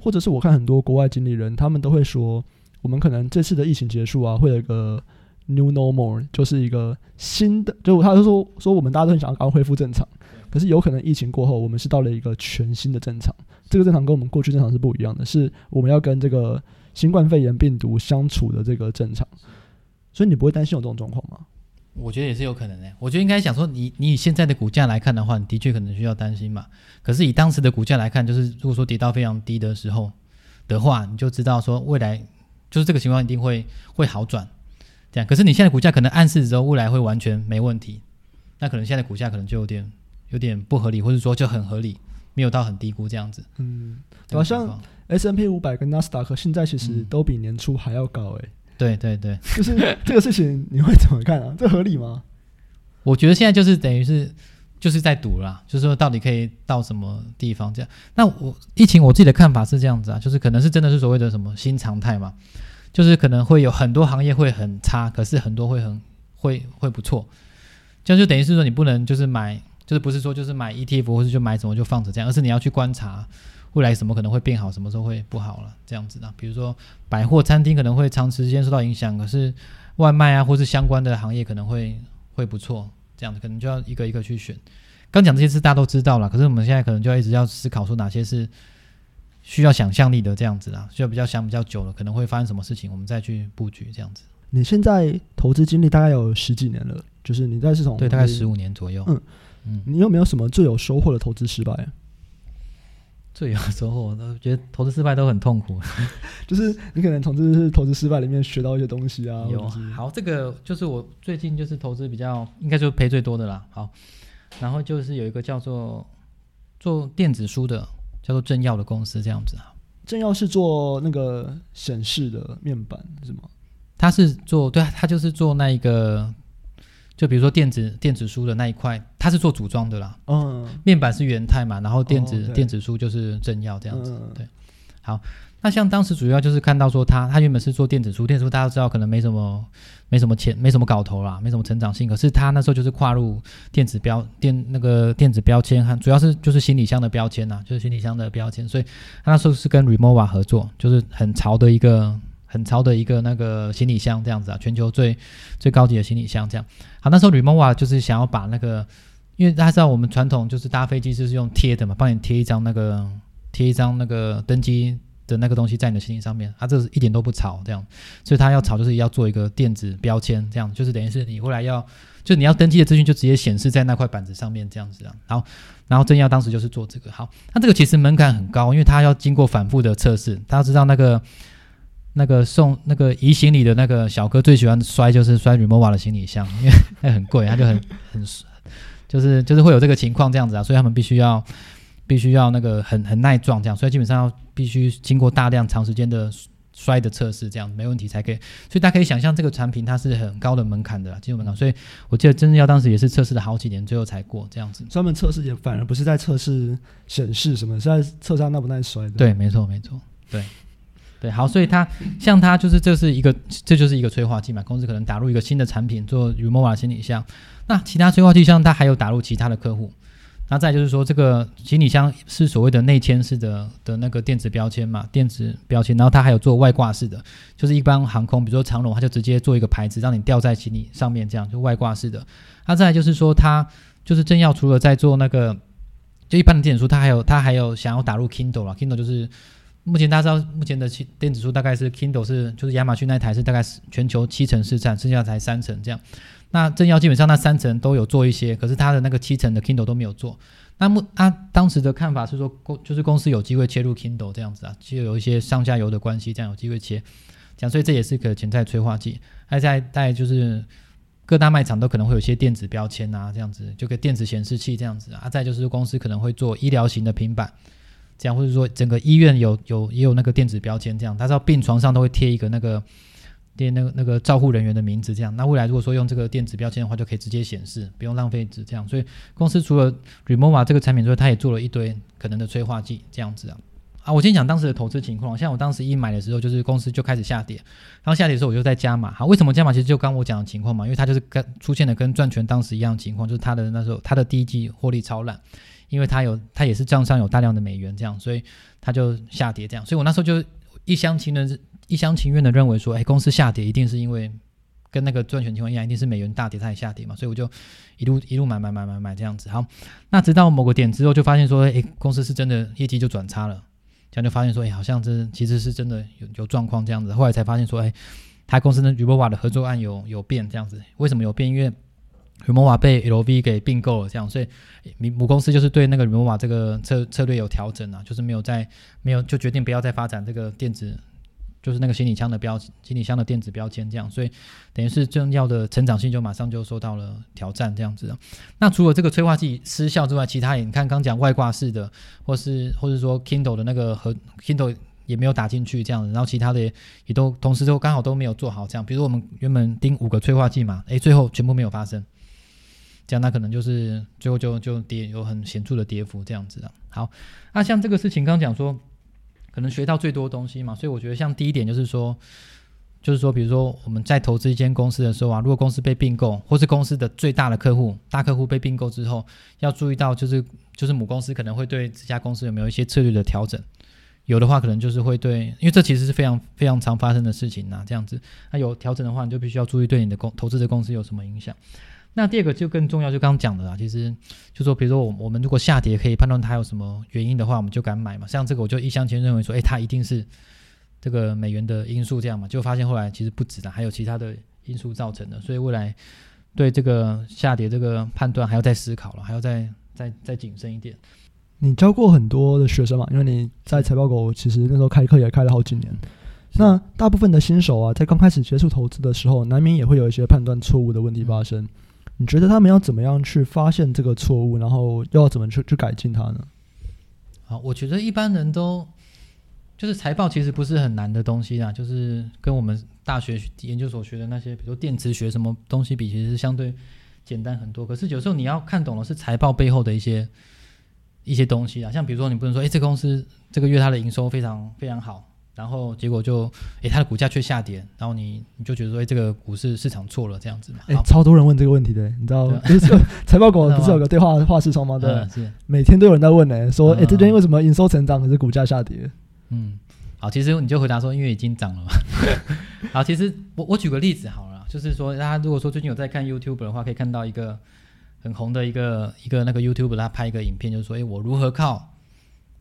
或者是我看很多国外经理人他们都会说。我们可能这次的疫情结束啊，会有一个 new normal，就是一个新的，就他就说说我们大家都很想要赶快恢复正常，可是有可能疫情过后，我们是到了一个全新的正常。这个正常跟我们过去正常是不一样的，是我们要跟这个新冠肺炎病毒相处的这个正常。所以你不会担心有这种状况吗？我觉得也是有可能的。我觉得应该想说你，你你以现在的股价来看的话，你的确可能需要担心嘛。可是以当时的股价来看，就是如果说跌到非常低的时候的话，你就知道说未来。就是这个情况一定会会好转，这样。可是你现在股价可能暗示之后未来会完全没问题，那可能现在股价可能就有点有点不合理，或者说就很合理，没有到很低估这样子。嗯，好像 S&P 五百跟纳斯达克现在其实都比年初还要高诶、欸嗯。对对对，就是这个事情你会怎么看啊？这合理吗？我觉得现在就是等于是。就是在赌啦，就是说到底可以到什么地方这样。那我疫情我自己的看法是这样子啊，就是可能是真的是所谓的什么新常态嘛，就是可能会有很多行业会很差，可是很多会很会会不错。这样就等于是说你不能就是买，就是不是说就是买 ETF 或者就买什么就放着这样，而是你要去观察未来什么可能会变好，什么时候会不好了这样子的。比如说百货餐厅可能会长时间受到影响，可是外卖啊或是相关的行业可能会会不错。这样子可能就要一个一个去选。刚讲这些事大家都知道了，可是我们现在可能就要一直要思考说哪些是需要想象力的这样子啊，需要比较想比较久了，可能会发生什么事情，我们再去布局这样子。你现在投资经历大概有十几年了，就是你在市场对大概十五年左右。嗯嗯，你有没有什么最有收获的投资失败？最有收获，我都觉得投资失败都很痛苦。就是你可能从这次投资失败里面学到一些东西啊。有好，这个就是我最近就是投资比较应该就是赔最多的啦。好，然后就是有一个叫做做电子书的，叫做正耀的公司这样子啊。正耀是做那个显示的面板是吗？他是做对啊，他就是做那一个。就比如说电子电子书的那一块，它是做组装的啦。嗯，面板是元太嘛，然后电子、哦、电子书就是正耀这样子。嗯、对，好，那像当时主要就是看到说他他原本是做电子书，电子书大家都知道可能没什么没什么钱，没什么搞头啦，没什么成长性。可是他那时候就是跨入电子标电那个电子标签，和主要是就是行李箱的标签呐，就是行李箱的标签。所以他那时候是跟 Remova 合作，就是很潮的一个。很潮的一个那个行李箱这样子啊，全球最最高级的行李箱这样。好，那时候 Rimowa 就是想要把那个，因为大家知道我们传统就是搭飞机就是用贴的嘛，帮你贴一张那个贴一张那个登机的那个东西在你的行李上面，它、这是一点都不潮这样。所以它要潮就是要做一个电子标签这样，就是等于是你后来要就你要登机的资讯就直接显示在那块板子上面这样子啊。好，然后正耀当时就是做这个。好，那这个其实门槛很高，因为它要经过反复的测试，大家知道那个。那个送那个移行李的那个小哥最喜欢摔，就是摔 Remova 的行李箱，因为那很贵，他就很很就是就是会有这个情况这样子啊，所以他们必须要必须要那个很很耐撞这样，所以基本上要必须经过大量长时间的摔的测试，这样没问题才可以。所以大家可以想象这个产品它是很高的门槛的技术门槛，所以我记得真正要当时也是测试了好几年，最后才过这样子。专门测试也反而不是在测试显示什么，是在测试它耐不耐摔的。对，没错没错，对。对，好，所以它像它就是这是一个，这就是一个催化剂嘛。公司可能打入一个新的产品做 Rimowa 行李箱，那其他催化剂像它还有打入其他的客户，那再就是说，这个行李箱是所谓的内嵌式的的那个电子标签嘛，电子标签，然后它还有做外挂式的，就是一般航空，比如说长龙，它就直接做一个牌子，让你吊在行李上面，这样就外挂式的。那再就是说，它就是正要除了在做那个，就一般的电子书，它还有它还有想要打入 Kindle 了，Kindle 就是目前大家知道，目前的电子书大概是 Kindle 是就是亚马逊那台是大概是全球七成市占，剩下才三成这样。那正要基本上那三层都有做一些，可是他的那个七层的 Kindle 都没有做。那么他当时的看法是说，公就是公司有机会切入 Kindle 这样子啊，就有一些上下游的关系，这样有机会切。讲，所以这也是个潜在催化剂。还在在就是各大卖场都可能会有一些电子标签啊，这样子就个电子显示器这样子啊。再就是公司可能会做医疗型的平板，这样或者说整个医院有有也有那个电子标签这样，他知道病床上都会贴一个那个。贴那个那个照护人员的名字，这样，那未来如果说用这个电子标签的话，就可以直接显示，不用浪费纸，这样。所以公司除了 Remova 这个产品之外，它也做了一堆可能的催化剂，这样子啊。啊，我先讲当时的投资情况，像我当时一买的时候，就是公司就开始下跌，然后下跌的时候我就在加码。好，为什么加码？其实就刚我讲的情况嘛，因为它就是跟出现了跟赚钱当时一样的情况，就是它的那时候它的第一季获利超烂，因为它有它也是账上有大量的美元这样，所以它就下跌这样。所以我那时候就一厢情愿。一厢情愿的认为说，哎，公司下跌一定是因为跟那个赚钱情况一样，一定是美元大跌，它也下跌嘛，所以我就一路一路买买买买买这样子。好，那直到某个点之后，就发现说，哎，公司是真的业绩就转差了，这样就发现说，哎，好像这其实是真的有有状况这样子。后来才发现说，哎，他公司跟 Rimowa 的合作案有有变这样子。为什么有变？因为 Remova 被 LV 给并购了，这样，所以母公司就是对那个 Remova 这个策策略有调整啊，就是没有在没有就决定不要再发展这个电子。就是那个行李箱的标，行李箱的电子标签这样，所以等于是重要的成长性就马上就受到了挑战这样子。那除了这个催化剂失效之外，其他也你看刚讲外挂式的，或是或是说 Kindle 的那个和 Kindle 也没有打进去这样子，然后其他的也，都同时都刚好都没有做好这样。比如我们原本盯五个催化剂嘛，诶，最后全部没有发生，那可能就是最后就就跌有很显著的跌幅这样子啊。好，那像这个事情刚讲说。可能学到最多东西嘛，所以我觉得像第一点就是说，就是说，比如说我们在投资一间公司的时候啊，如果公司被并购，或是公司的最大的客户、大客户被并购之后，要注意到就是就是母公司可能会对这家公司有没有一些策略的调整，有的话可能就是会对，因为这其实是非常非常常发生的事情呐，这样子，那有调整的话，你就必须要注意对你的公投资的公司有什么影响。那第二个就更重要，就刚刚讲的啦，其实就说，比如说我我们如果下跌可以判断它有什么原因的话，我们就敢买嘛。像这个我就一厢情愿认为说，诶，它一定是这个美元的因素这样嘛，就发现后来其实不止的，还有其他的因素造成的。所以未来对这个下跌这个判断还要再思考了，还要再再再谨慎一点。你教过很多的学生嘛？因为你在财报狗其实那时候开课也开了好几年。那大部分的新手啊，在刚开始接触投资的时候，难免也会有一些判断错误的问题发生。你觉得他们要怎么样去发现这个错误，然后要怎么去去改进它呢？好，我觉得一般人都就是财报其实不是很难的东西啊，就是跟我们大学研究所学的那些，比如电磁学什么东西比，其实是相对简单很多。可是有时候你要看懂的是财报背后的一些一些东西啊，像比如说你不能说，哎，这公司这个月它的营收非常非常好。然后结果就，诶，它的股价却下跌，然后你你就觉得说，诶，这个股市市场错了这样子嘛？诶，超多人问这个问题的，你知道 吗？就是财报狗不是有个对话话视窗吗？对，是每天都有人在问呢，说，诶，这边为什么营收成长可是股价下跌？嗯，好，其实你就回答说，因为已经涨了嘛。好，其实我我举个例子好了，就是说，大家如果说最近有在看 YouTube 的话，可以看到一个很红的一个一个那个 YouTube，他拍一个影片，就是说，哎，我如何靠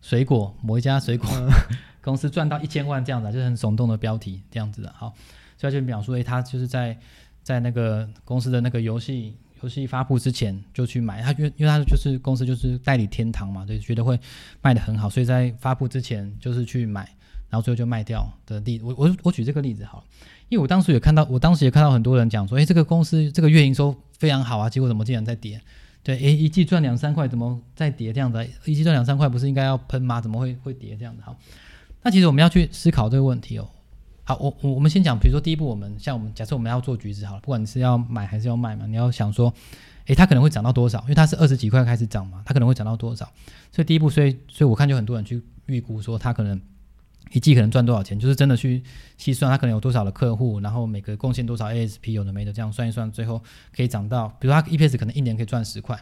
水果某一家水果。公司赚到一千万这样子，就是很耸动的标题这样子的，好，所以就描述，诶，他就是在在那个公司的那个游戏游戏发布之前就去买，他因为因为他就是公司就是代理天堂嘛，对，觉得会卖得很好，所以在发布之前就是去买，然后最后就卖掉的例，我我我举这个例子好了，因为我当时也看到，我当时也看到很多人讲说，诶，这个公司这个月营收非常好啊，结果怎么竟然在跌？对，诶，一季赚两三块，怎么在跌这样子？一季赚两三块不是应该要喷吗？怎么会会跌这样子？好。那其实我们要去思考这个问题哦。好，我我我们先讲，比如说第一步，我们像我们假设我们要做橘子好了，不管你是要买还是要卖嘛，你要想说，诶，它可能会涨到多少？因为它是二十几块开始涨嘛，它可能会涨到多少？所以第一步，所以所以我看就很多人去预估说它可能一季可能赚多少钱，就是真的去细算它可能有多少的客户，然后每个贡献多少 ASP，有的没的这样算一算，最后可以涨到，比如说它 EPS 可能一年可以赚十块。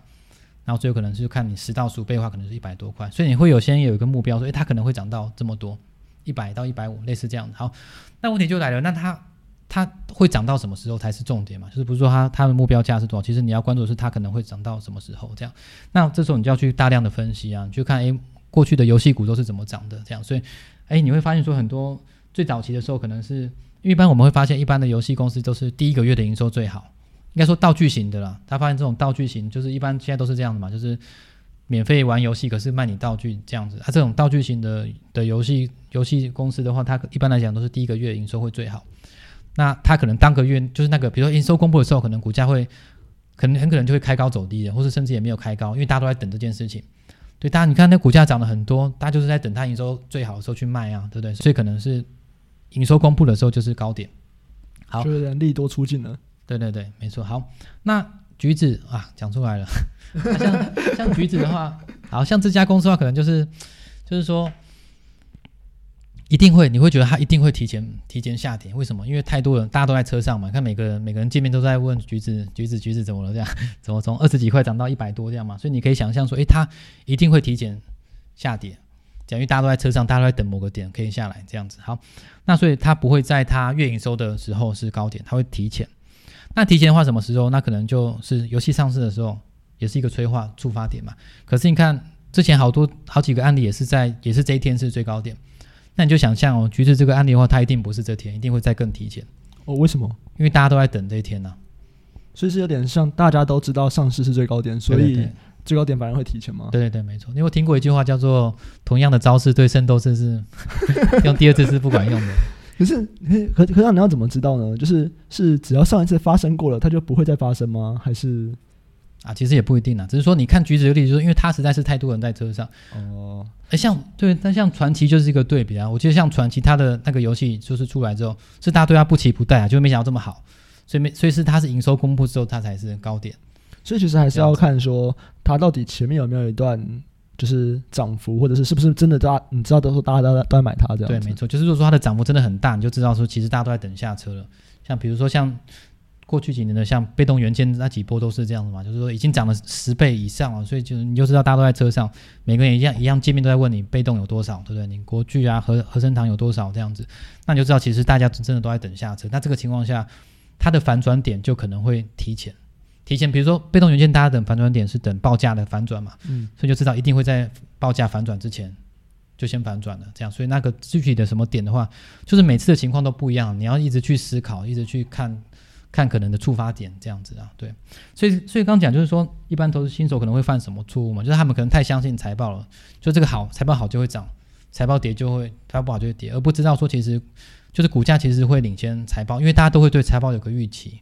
然后最后可能是看你十到十五倍的话，可能是一百多块，所以你会有先有一个目标说，诶，它可能会涨到这么多，一百到一百五，类似这样。好，那问题就来了，那它它会涨到什么时候才是重点嘛？就是不是说它它的目标价是多少？其实你要关注的是它可能会涨到什么时候这样。那这时候你就要去大量的分析啊，你去看诶，过去的游戏股都是怎么涨的这样。所以诶，你会发现说很多最早期的时候，可能是一般我们会发现一般的游戏公司都是第一个月的营收最好。应该说道具型的啦，他发现这种道具型就是一般现在都是这样的嘛，就是免费玩游戏，可是卖你道具这样子。它、啊、这种道具型的的游戏游戏公司的话，它一般来讲都是第一个月营收会最好。那它可能当个月就是那个，比如说营收公布的时候，可能股价会可能很可能就会开高走低的，或是甚至也没有开高，因为大家都在等这件事情。对，大家你看那股价涨了很多，大家就是在等它营收最好的时候去卖啊，对不对？所以可能是营收公布的时候就是高点。好，就有点利多出尽了。对对对，没错。好，那橘子啊，讲出来了。像像橘子的话，好像这家公司的话，可能就是就是说，一定会，你会觉得它一定会提前提前下跌。为什么？因为太多人，大家都在车上嘛。看每个人每个人见面都在问橘子，橘子，橘子怎么了？这样 怎么从二十几块涨到一百多这样嘛？所以你可以想象说，诶，它一定会提前下跌。讲，因为大家都在车上，大家都在等某个点可以下来这样子。好，那所以它不会在它月营收的时候是高点，它会提前。那提前的话，什么时候？那可能就是游戏上市的时候，也是一个催化触发点嘛。可是你看之前好多好几个案例也是在，也是这一天是最高点。那你就想象哦，橘子这个案例的话，它一定不是这天，一定会再更提前。哦，为什么？因为大家都在等这一天呢、啊。所以是有点像大家都知道上市是最高点，所以最高点反而会提前吗？对对对，没错。你有听过一句话叫做“同样的招式对圣斗士是 用第二次是不管用的”。可是，可可让你要怎么知道呢？就是是只要上一次发生过了，它就不会再发生吗？还是啊，其实也不一定啊。只是说，你看橘子的例子，就是因为它实在是太多人在车上哦。哎，像对，但像传奇就是一个对比啊。我记得像传奇，它的那个游戏就是出来之后，是大家对它不期不待啊，就没想到这么好，所以没，所以是它是营收公布之后，它才是高点。所以其实还是要看说它到底前面有没有一段。就是涨幅，或者是是不是真的大家你知道都说大家都在都在买它这样？对，没错，就是如果说它的涨幅真的很大，你就知道说其实大家都在等下车了。像比如说像过去几年的像被动元件那几波都是这样的嘛，就是说已经涨了十倍以上了，所以就你就知道大家都在车上，每个人一样一样见面都在问你被动有多少，对不对？你国巨啊和和生堂有多少这样子，那你就知道其实大家真的都在等下车。那这个情况下，它的反转点就可能会提前。提前，比如说被动元件，大家等反转点是等报价的反转嘛，嗯，所以就知道一定会在报价反转之前就先反转了，这样，所以那个具体的什么点的话，就是每次的情况都不一样，你要一直去思考，一直去看看可能的触发点，这样子啊，对，所以所以刚讲就是说，一般投资新手可能会犯什么错误嘛，就是他们可能太相信财报了，就这个好，财报好就会涨，财报跌就会财报不好就会跌，而不知道说其实就是股价其实会领先财报，因为大家都会对财报有个预期。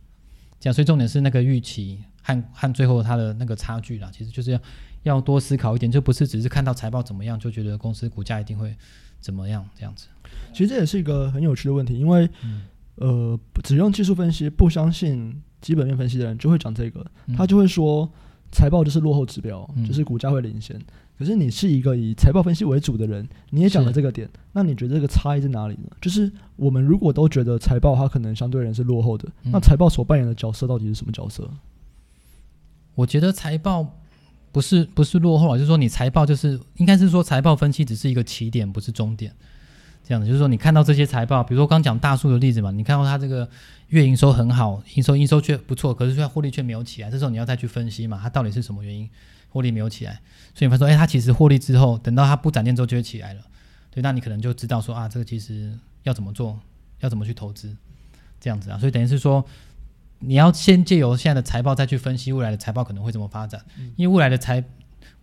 这样，所以重点是那个预期和和最后它的那个差距啦，其实就是要要多思考一点，就不是只是看到财报怎么样就觉得公司股价一定会怎么样这样子。其实这也是一个很有趣的问题，因为、嗯、呃，只用技术分析不相信基本面分析的人就会讲这个，他就会说财报就是落后指标，嗯、就是股价会领先。可是你是一个以财报分析为主的人，你也讲了这个点，那你觉得这个差异在哪里呢？就是我们如果都觉得财报它可能相对人是落后的，嗯、那财报所扮演的角色到底是什么角色？我觉得财报不是不是落后啊，就是说你财报就是应该是说财报分析只是一个起点，不是终点。这样子就是说你看到这些财报，比如说刚讲大树的例子嘛，你看到它这个月营收很好，营收营收却不错，可是却获利却没有起来，这时候你要再去分析嘛，它到底是什么原因？获利没有起来，所以你发现说，哎，它其实获利之后，等到它不展电之后就会起来了，对，那你可能就知道说啊，这个其实要怎么做，要怎么去投资，这样子啊，所以等于是说，你要先借由现在的财报再去分析未来的财报可能会怎么发展，嗯、因为未来的财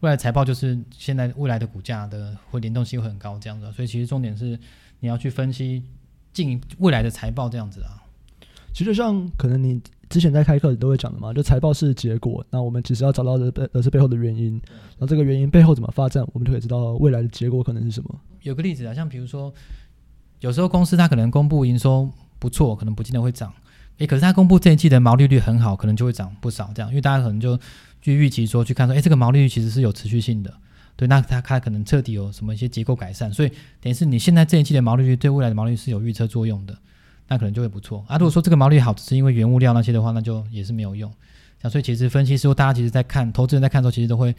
未来财报就是现在未来的股价的会联动性会很高这样子，所以其实重点是你要去分析近未来的财报这样子啊。其实像可能你之前在开课你都会讲的嘛，就财报是结果，那我们只是要找到的背呃是背后的原因，然后这个原因背后怎么发展，我们就可以知道未来的结果可能是什么。有个例子啊，像比如说，有时候公司它可能公布营收不错，可能不见得会涨，诶，可是它公布这一季的毛利率很好，可能就会涨不少这样，因为大家可能就去预期说去看说，诶，这个毛利率其实是有持续性的，对，那它它可能彻底有什么一些结构改善，所以等于是你现在这一季的毛利率对未来的毛利率是有预测作用的。那可能就会不错啊。如果说这个毛利好只是因为原物料那些的话，那就也是没有用。所以其实分析师大家其实在看，投资人在看的时候，其实都会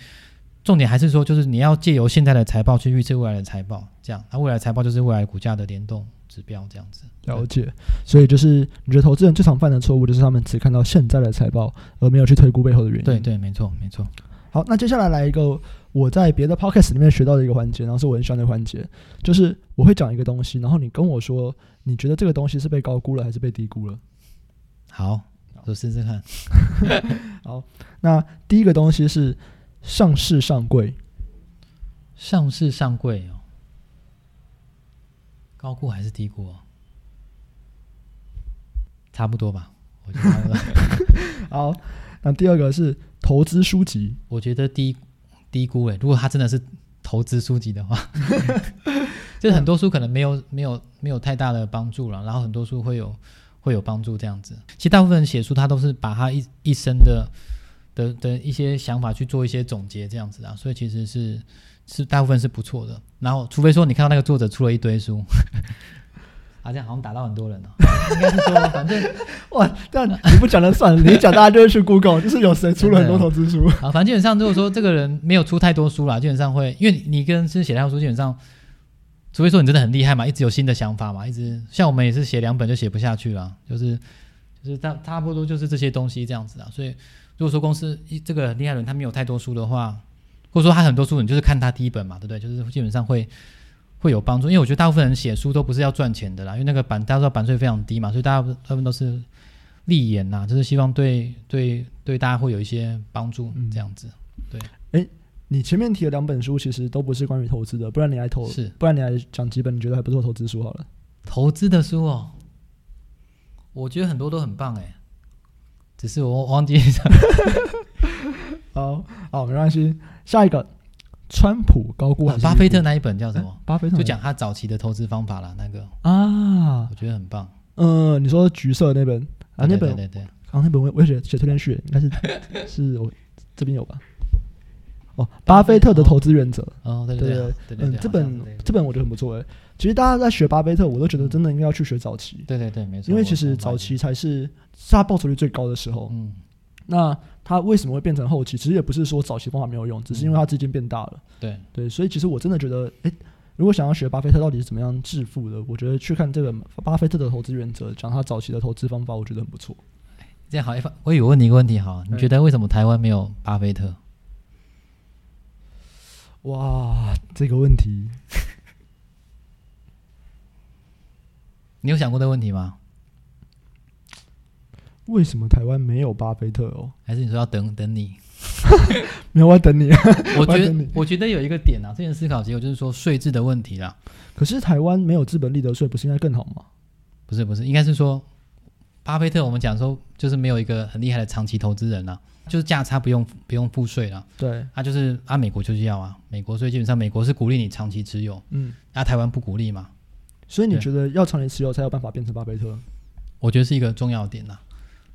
重点还是说，就是你要借由现在的财报去预测未来的财报，这样，那未来财报就是未来股价的联动指标，这样子。了解。所以就是你觉得投资人最常犯的错误，就是他们只看到现在的财报，而没有去推估背后的原因。对对，没错没错。好，那接下来来一个我在别的 podcast 里面学到的一个环节，然后是我很喜欢的环节，就是我会讲一个东西，然后你跟我说，你觉得这个东西是被高估了还是被低估了？好，我试试看。好，那第一个东西是上市上柜，上市上柜哦，高估还是低估哦？差不多吧，我觉得。好。那第二个是投资书籍，我觉得低低估诶。如果他真的是投资书籍的话，就是很多书可能没有没有没有太大的帮助了，然后很多书会有会有帮助这样子。其实大部分人写书，他都是把他一一生的的的一些想法去做一些总结这样子啊，所以其实是是大部分是不错的。然后除非说你看到那个作者出了一堆书。好像好像打到很多人了，应该是说，反正 哇，这样你不讲了算了，你讲大家就会去 Google，就是有谁出了很多投资书。啊，反正基本上如果说这个人没有出太多书啦，基本上会，因为你跟是写太多书，基本上，除非说你真的很厉害嘛，一直有新的想法嘛，一直像我们也是写两本就写不下去了，就是就是差差不多就是这些东西这样子啊。所以如果说公司一这个很厉害的人他没有太多书的话，或者说他很多书，你就是看他第一本嘛，对不对？就是基本上会。会有帮助，因为我觉得大部分人写书都不是要赚钱的啦，因为那个版大家知道版税非常低嘛，所以大家他们都是立言呐，就是希望对对对大家会有一些帮助这样子。对，哎，你前面提的两本书其实都不是关于投资的，不然你来投是，不然你来讲几本你觉得还不错投资书好了。投资的书哦，我觉得很多都很棒哎，只是我忘记了。好好，没关系，下一个。川普高估？巴菲特那一本叫什么？欸、巴菲特就讲他早期的投资方法啦，那个啊，我觉得很棒。嗯、呃，你说橘色那本啊，那本对对对，刚、啊、那本我我也写写推荐序，应该是 是我这边有吧？哦，巴菲特的投资原则。哦，对对对，对，对，嗯，这本这本我觉得很不错诶。其实大家在学巴菲特，我都觉得真的应该要去学早期。对对对，没错。因为其实早期才是是他报酬率最高的时候。嗯。那他为什么会变成后期？其实也不是说早期方法没有用，只是因为他资金变大了。嗯、对对，所以其实我真的觉得，哎，如果想要学巴菲特到底是怎么样致富的，我觉得去看这本巴菲特的投资原则，讲他早期的投资方法，我觉得很不错。这样好，我有问你一个问题，好，你觉得为什么台湾没有巴菲特？哇，这个问题，你有想过这个问题吗？为什么台湾没有巴菲特哦？还是你说要等等你？没有，我要等你。我觉得，我觉得有一个点啊，这件思考结果就是说税制的问题啦。可是台湾没有资本利得税，不是应该更好吗？不是，不是，应该是说巴菲特，我们讲说就是没有一个很厉害的长期投资人啊，就是价差不用不用付税了。对，他、啊、就是啊，美国就是要啊，美国所以基本上美国是鼓励你长期持有，嗯，啊，台湾不鼓励嘛。所以你觉得要长期持有才有办法变成巴菲特？我觉得是一个重要点呐。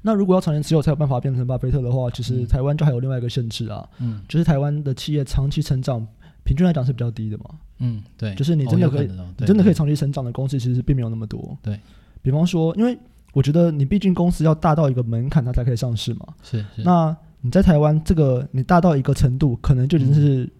那如果要长期持有才有办法变成巴菲特的话，其实台湾就还有另外一个限制啊，嗯，就是台湾的企业长期成长，平均来讲是比较低的嘛，嗯，对，就是你真的可以，哦、你真的可以长期成长的公司其实并没有那么多，对，比方说，因为我觉得你毕竟公司要大到一个门槛，它才可以上市嘛，是，是，那你在台湾这个你大到一个程度，可能就已经是。嗯。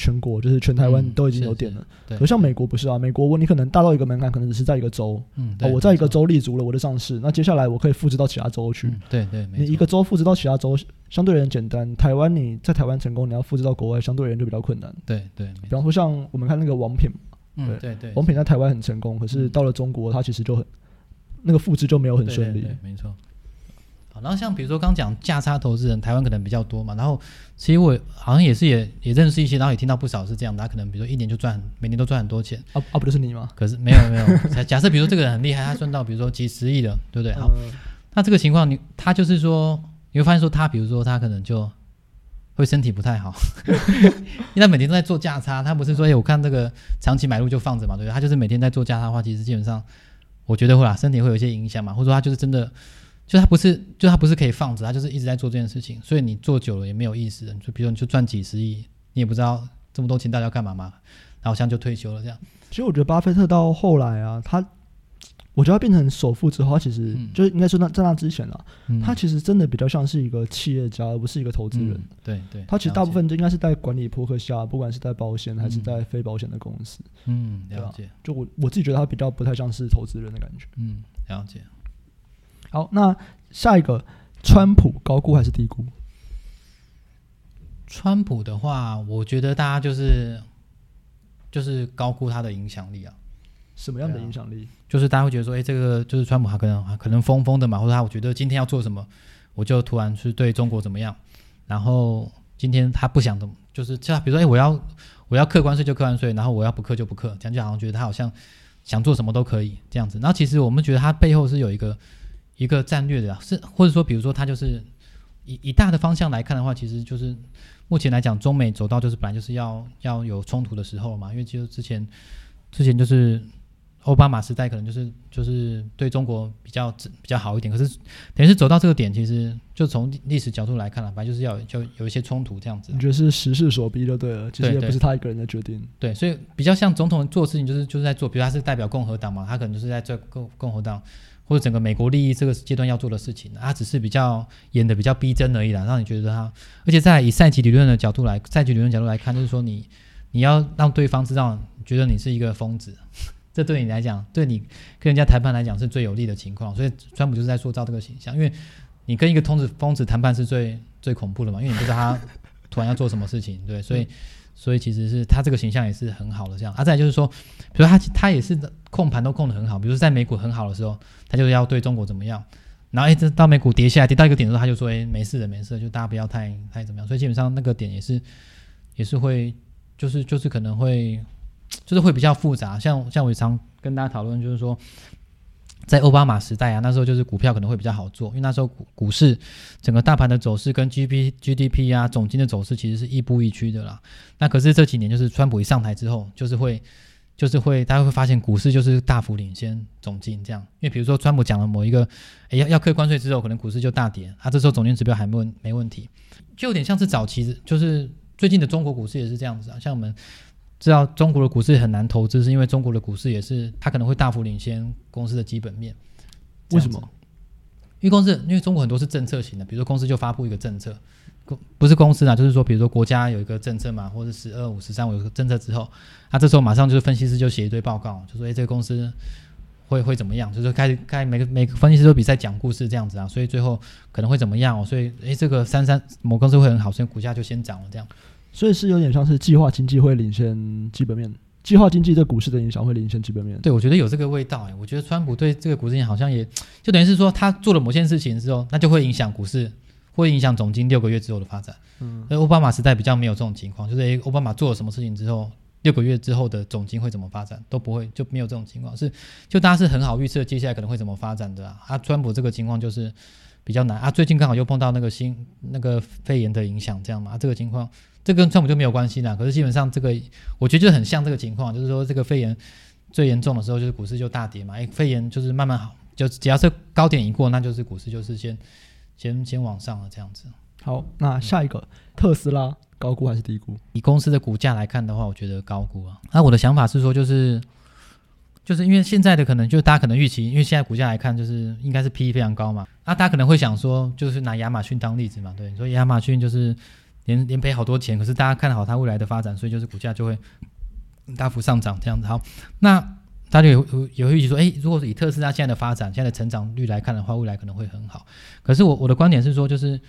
全国就是全台湾都已经有点了，可、嗯、像美国不是啊？美国我你可能大到一个门槛，可能只是在一个州，嗯，哦，我在一个州立足了，我就上市，那接下来我可以复制到其他州去，嗯、对对，你一个州复制到其他州相对而言简单，台湾你在台湾成功，你要复制到国外相对而言就比较困难，对对，比方说像我们看那个王品，嗯，对对，对，王品在台湾很成功，可是到了中国，它其实就很那个复制就没有很顺利，对，对，对，没错。然后像比如说刚讲价差投资人，台湾可能比较多嘛。然后其实我好像也是也也认识一些，然后也听到不少是这样的。他可能比如说一年就赚，每年都赚很多钱。啊啊，不就是你吗？可是没有没有。假设比如说这个人很厉害，他赚到比如说几十亿的，对不对？好，那这个情况你他就是说你会发现说他比如说他可能就会身体不太好，因为他每天都在做价差。他不是说哎我看这个长期买入就放着嘛，对不对？他就是每天在做价差的话，其实基本上我觉得会啊身体会有一些影响嘛，或者说他就是真的。就他不是，就他不是可以放着，他就是一直在做这件事情，所以你做久了也没有意思。就比如你就赚几十亿，你也不知道这么多钱大家要干嘛嘛，然后像就退休了这样。其实我觉得巴菲特到后来啊，他，我觉得他变成首富之后，他其实、嗯、就是应该说那在那之前啊，嗯、他其实真的比较像是一个企业家，而不是一个投资人。嗯、对对，他其实大部分就应该是在管理扑克下，不管是在保险还是在非保险的公司。嗯，了解。就我我自己觉得他比较不太像是投资人的感觉。嗯，了解。好，那下一个，川普高估还是低估？川普的话，我觉得大家就是就是高估他的影响力啊。什么样的影响力？就是大家会觉得说，哎，这个就是川普，他可能可能疯疯的嘛，或者他我觉得今天要做什么，我就突然是对中国怎么样。然后今天他不想怎么，就是像比如说，哎，我要我要客观税就客观税，然后我要不课就不课，这样就好像觉得他好像想做什么都可以这样子。然后其实我们觉得他背后是有一个一个战略的，是或者说比如说他就是以以大的方向来看的话，其实就是目前来讲，中美走到就是本来就是要要有冲突的时候嘛，因为就之前之前就是。奥巴马时代可能就是就是对中国比较比较好一点，可是等于是走到这个点，其实就从历史角度来看了，反正就是要就有一些冲突这样子。你觉得是时势所逼就对了，其实也不是他一个人的决定。对，对，对，所以比较像总统做事情，就是就是在做，比如他是代表共和党嘛，他可能就是在做共共和党或者整个美国利益这个阶段要做的事情，他只是比较演的比较逼真而已啦，让你觉得他，而且在以赛局理论的角度来，赛局理论角度来看，就是说你你要让对方知道，觉得你是一个疯子。这对你来讲，对你跟人家谈判来讲是最有利的情况，所以川普就是在塑造这个形象。因为你跟一个疯子疯子谈判是最最恐怖的嘛，因为你不知道他突然要做什么事情，对，所以所以其实是他这个形象也是很好的这样。啊，再就是说，比如他他也是控盘都控得很好，比如说在美股很好的时候，他就是要对中国怎么样，然后一直到美股跌下来跌到一个点的时候，他就说，哎，没事的，没事的，就大家不要太太怎么样。所以基本上那个点也是也是会就是就是可能会。就是会比较复杂，像像我常跟大家讨论，就是说，在奥巴马时代啊，那时候就是股票可能会比较好做，因为那时候股股市整个大盘的走势跟 G P G D P 啊总经的走势其实是亦步亦趋的啦。那可是这几年就是川普一上台之后，就是会就是会大家会发现股市就是大幅领先总经这样，因为比如说川普讲了某一个诶要要课关税之后，可能股市就大跌，啊这时候总金指标还没问没问题，就有点像是早期就是最近的中国股市也是这样子啊，像我们。知道中国的股市很难投资，是因为中国的股市也是它可能会大幅领先公司的基本面。为什么？因为公司，因为中国很多是政策型的，比如说公司就发布一个政策，公不是公司啊，就是说，比如说国家有一个政策嘛，或者十二五、十三五有个政策之后，那这时候马上就是分析师就写一堆报告，就说哎，这个公司会会怎么样？就是开始开每个每个分析师都比赛讲故事这样子啊，所以最后可能会怎么样哦？所以哎，这个三三某公司会很好，所以股价就先涨了这样。所以是有点像是计划经济会领先基本面，计划经济对股市的影响会领先基本面。对，我觉得有这个味道哎、欸，我觉得川普对这个股市好像也就等于是说，他做了某件事情之后，那就会影响股市，会影响总经六个月之后的发展。嗯，而奥巴马时代比较没有这种情况，就是诶，奥巴马做了什么事情之后，六个月之后的总经会怎么发展都不会就没有这种情况，是就大家是很好预测接下来可能会怎么发展的啊。啊，川普这个情况就是比较难啊，最近刚好又碰到那个新那个肺炎的影响，这样嘛，啊、这个情况。这跟川普就没有关系啦，可是基本上这个我觉得就很像这个情况，就是说这个肺炎最严重的时候，就是股市就大跌嘛。哎，肺炎就是慢慢好，就只要是高点一过，那就是股市就是先先先往上了这样子。好，那下一个、嗯、特斯拉高估还是低估？以公司的股价来看的话，我觉得高估啊。那我的想法是说，就是就是因为现在的可能就大家可能预期，因为现在股价来看就是应该是 PE 非常高嘛。那大家可能会想说，就是拿亚马逊当例子嘛，对，所以亚马逊就是。连连赔好多钱，可是大家看好它未来的发展，所以就是股价就会大幅上涨这样子。好，那大家有有有预期说，诶，如果是以特斯拉现在的发展、现在的成长率来看的话，未来可能会很好。可是我我的观点是说，就是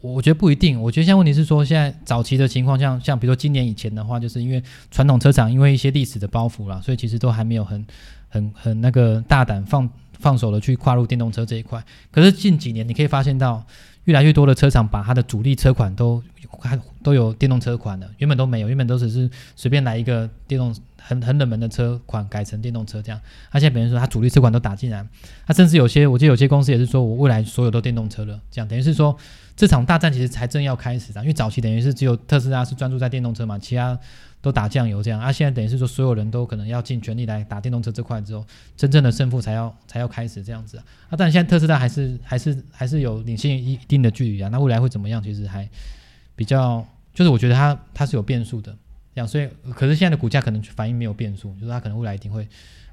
我觉得不一定。我觉得现在问题是说，现在早期的情况，像像比如说今年以前的话，就是因为传统车厂因为一些历史的包袱啦，所以其实都还没有很很很那个大胆放放手的去跨入电动车这一块。可是近几年你可以发现到。越来越多的车厂把它的主力车款都还都有电动车款了，原本都没有，原本都只是随便来一个电动很很冷门的车款改成电动车这样。它现在别人说它主力车款都打进来，它甚至有些我记得有些公司也是说我未来所有都电动车了，这样等于是说这场大战其实才正要开始的，因为早期等于是只有特斯拉是专注在电动车嘛，其他。都打酱油这样啊，现在等于是说所有人都可能要尽全力来打电动车这块之后，真正的胜负才要才要开始这样子啊。啊，但现在特斯拉还是还是还是有领先一定的距离啊。那未来会怎么样？其实还比较，就是我觉得它它是有变数的这样。所以，可是现在的股价可能反应没有变数，就是它可能未来一定会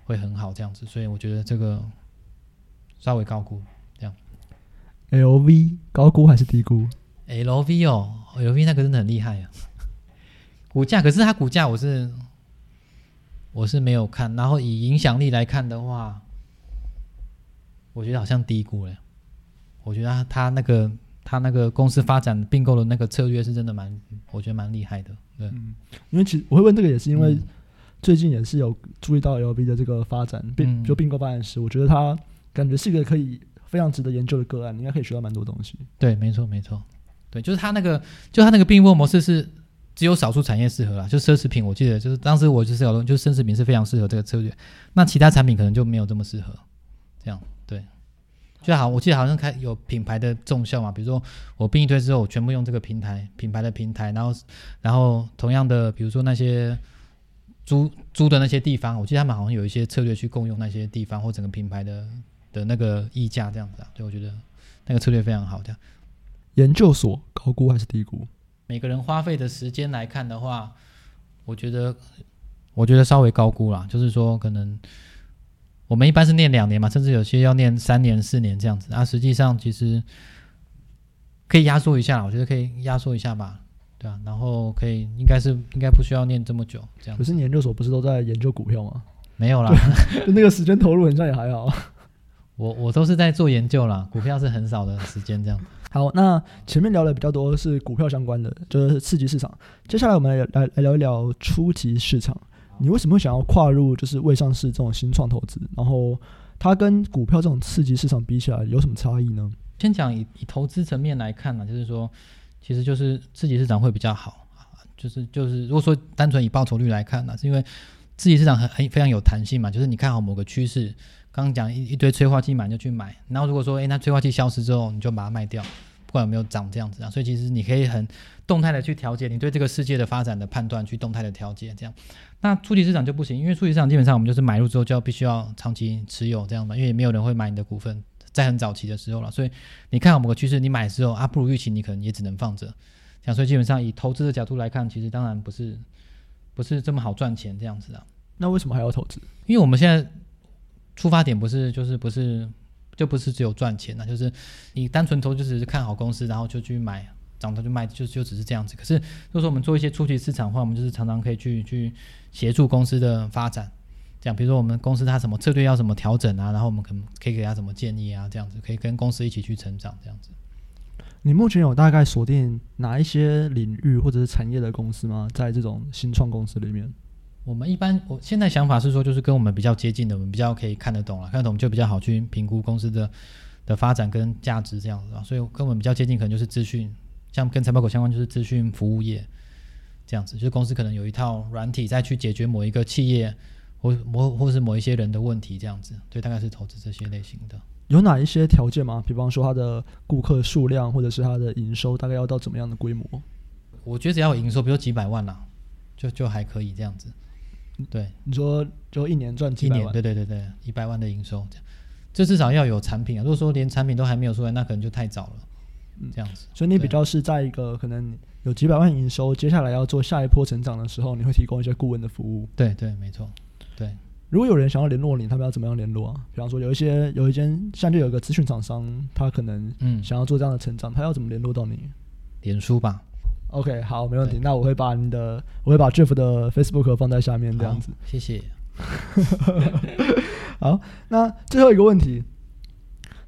会很好这样子，所以我觉得这个稍微高估这样。LV 高估还是低估？LV 哦，LV 那个真的很厉害啊，股价可是它股价我是我是没有看，然后以影响力来看的话，我觉得好像低估了。我觉得他他那个他那个公司发展并购的那个策略是真的蛮，我觉得蛮厉害的。对，嗯，因为其实我会问这个也是因为最近也是有注意到 LB 的这个发展并、嗯、就并购发展史，我觉得他感觉是一个可以非常值得研究的个案，应该可以学到蛮多东西。对，没错没错，对，就是他那个就他那个并购模式是只有少数产业适合啊，就奢侈品，我记得就是当时我就是有就奢侈品是非常适合这个策略，那其他产品可能就没有这么适合，这样对。就好，我记得好像开有品牌的重效嘛，比如说我并一推之后，我全部用这个平台品牌的平台，然后然后同样的，比如说那些租租的那些地方，我记得他们好像有一些策略去共用那些地方或整个品牌的的那个溢价这样子啊，对我觉得那个策略非常好。这样，研究所高估还是低估？每个人花费的时间来看的话，我觉得我觉得稍微高估啦，就是说可能。我们一般是念两年嘛，甚至有些要念三年、四年这样子。那、啊、实际上其实可以压缩一下，我觉得可以压缩一下吧，对啊。然后可以，应该是应该不需要念这么久这样。可是研究所不是都在研究股票吗？没有啦，就 那个时间投入好像也还好。我我都是在做研究啦，股票是很少的时间这样。好，那前面聊的比较多是股票相关的，就是次级市场。接下来我们来来来聊一聊初级市场。你为什么会想要跨入就是未上市这种新创投资？然后它跟股票这种次级市场比起来有什么差异呢？先讲以以投资层面来看呢，就是说，其实就是次级市场会比较好啊，就是就是如果说单纯以报酬率来看呢，是因为次级市场很很非常有弹性嘛，就是你看好某个趋势，刚刚讲一一堆催化剂买就去买，然后如果说诶那催化剂消失之后，你就把它卖掉。不管有没有涨这样子啊，所以其实你可以很动态的去调节你对这个世界的发展的判断，去动态的调节这样。那初级市场就不行，因为初级市场基本上我们就是买入之后就要必须要长期持有这样嘛，因为也没有人会买你的股份在很早期的时候了。所以你看好某个趋势，你买的时候啊不如预期，你可能也只能放着。这样，所以基本上以投资的角度来看，其实当然不是不是这么好赚钱这样子啊。那为什么还要投资？因为我们现在出发点不是就是不是。就不是只有赚钱了，就是你单纯投就只是看好公司，然后就去买，涨它就卖，就就只是这样子。可是，如果说我们做一些初级市场的话，我们就是常常可以去去协助公司的发展，这样，比如说我们公司它什么策略要怎么调整啊，然后我们可可以给他什么建议啊，这样子可以跟公司一起去成长，这样子。你目前有大概锁定哪一些领域或者是产业的公司吗？在这种新创公司里面？我们一般，我现在想法是说，就是跟我们比较接近的，我们比较可以看得懂了，看得懂就比较好去评估公司的的发展跟价值这样子啊。所以跟我们比较接近，可能就是资讯，像跟财报狗相关，就是资讯服务业这样子。就是公司可能有一套软体再去解决某一个企业或某或是某一些人的问题这样子。对，大概是投资这些类型的。有哪一些条件吗？比方说，它的顾客数量或者是它的营收大概要到怎么样的规模？我觉得只要有营收，比如几百万啦，就就还可以这样子。对，你说就一年赚几百万？一年，对对对对，一百万的营收这样，这至少要有产品啊。如果说连产品都还没有出来，那可能就太早了。嗯，这样子。所以你比较是在一个可能有几百万营收，接下来要做下一波成长的时候，你会提供一些顾问的服务。对对，没错。对，如果有人想要联络你，他们要怎么样联络啊？比方说有一些有一间像就有一个资讯厂商，他可能嗯想要做这样的成长，嗯，他要怎么联络到你？脸书吧。OK，好，没问题。那我会把你的，我会把 Jeff 的 Facebook 放在下面，这样子。谢谢。好，那最后一个问题，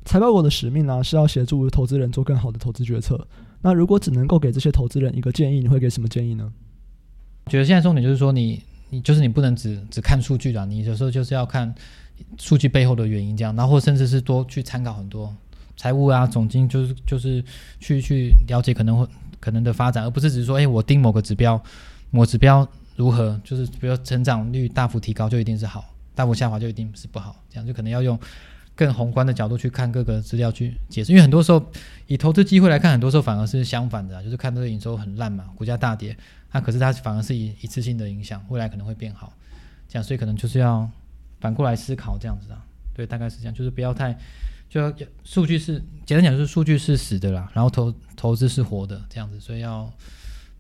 财报狗的使命呢、啊、是要协助投资人做更好的投资决策。那如果只能够给这些投资人一个建议，你会给什么建议呢？觉得现在重点就是说你，你你就是你不能只只看数据的，你有时候就是要看数据背后的原因，这样，然后甚至是多去参考很多财务啊、总经，就是就是去去了解可能会。可能的发展，而不是只是说，哎，我盯某个指标，某指标如何，就是比如成长率大幅提高就一定是好，大幅下滑就一定是不好，这样就可能要用更宏观的角度去看各个资料去解释。因为很多时候以投资机会来看，很多时候反而是相反的，就是看这个营收很烂嘛，股价大跌，那可是它反而是以一次性的影响，未来可能会变好，这样，所以可能就是要反过来思考这样子啊，对，大概是这样，就是不要太。就数据是简单讲，就是数据是死的啦，然后投投资是活的这样子，所以要，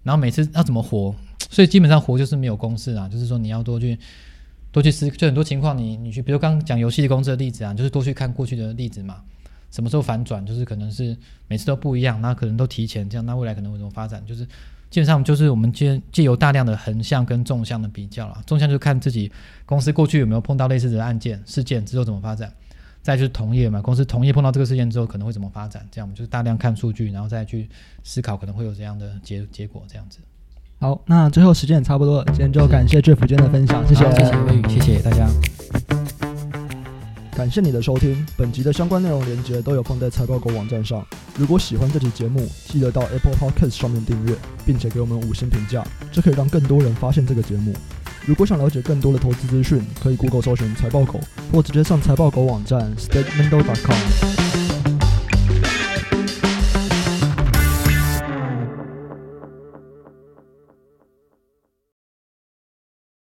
然后每次要怎么活，所以基本上活就是没有公式啦，就是说你要多去多去思，就很多情况你你去，比如刚刚讲游戏公司的例子啊，就是多去看过去的例子嘛。什么时候反转，就是可能是每次都不一样，那可能都提前这样，那未来可能会怎么发展？就是基本上就是我们借借由大量的横向跟纵向的比较啦，纵向就看自己公司过去有没有碰到类似的案件事件之后怎么发展。再就是同业嘛，公司同业碰到这个事件之后可能会怎么发展？这样我们就是大量看数据，然后再去思考可能会有怎样的结结果这样子。好，那最后时间也差不多了，今天就感谢 Jeff 今天的分享，谢谢，谢谢谢谢大家，感谢你的收听。本集的相关内容连接都有放在财报狗网站上。如果喜欢这期节目，记得到 Apple Podcast 上面订阅，并且给我们五星评价，这可以让更多人发现这个节目。如果想了解更多的投资资讯，可以 Google 搜寻财报狗，或直接上财报狗网站 statementdog.com。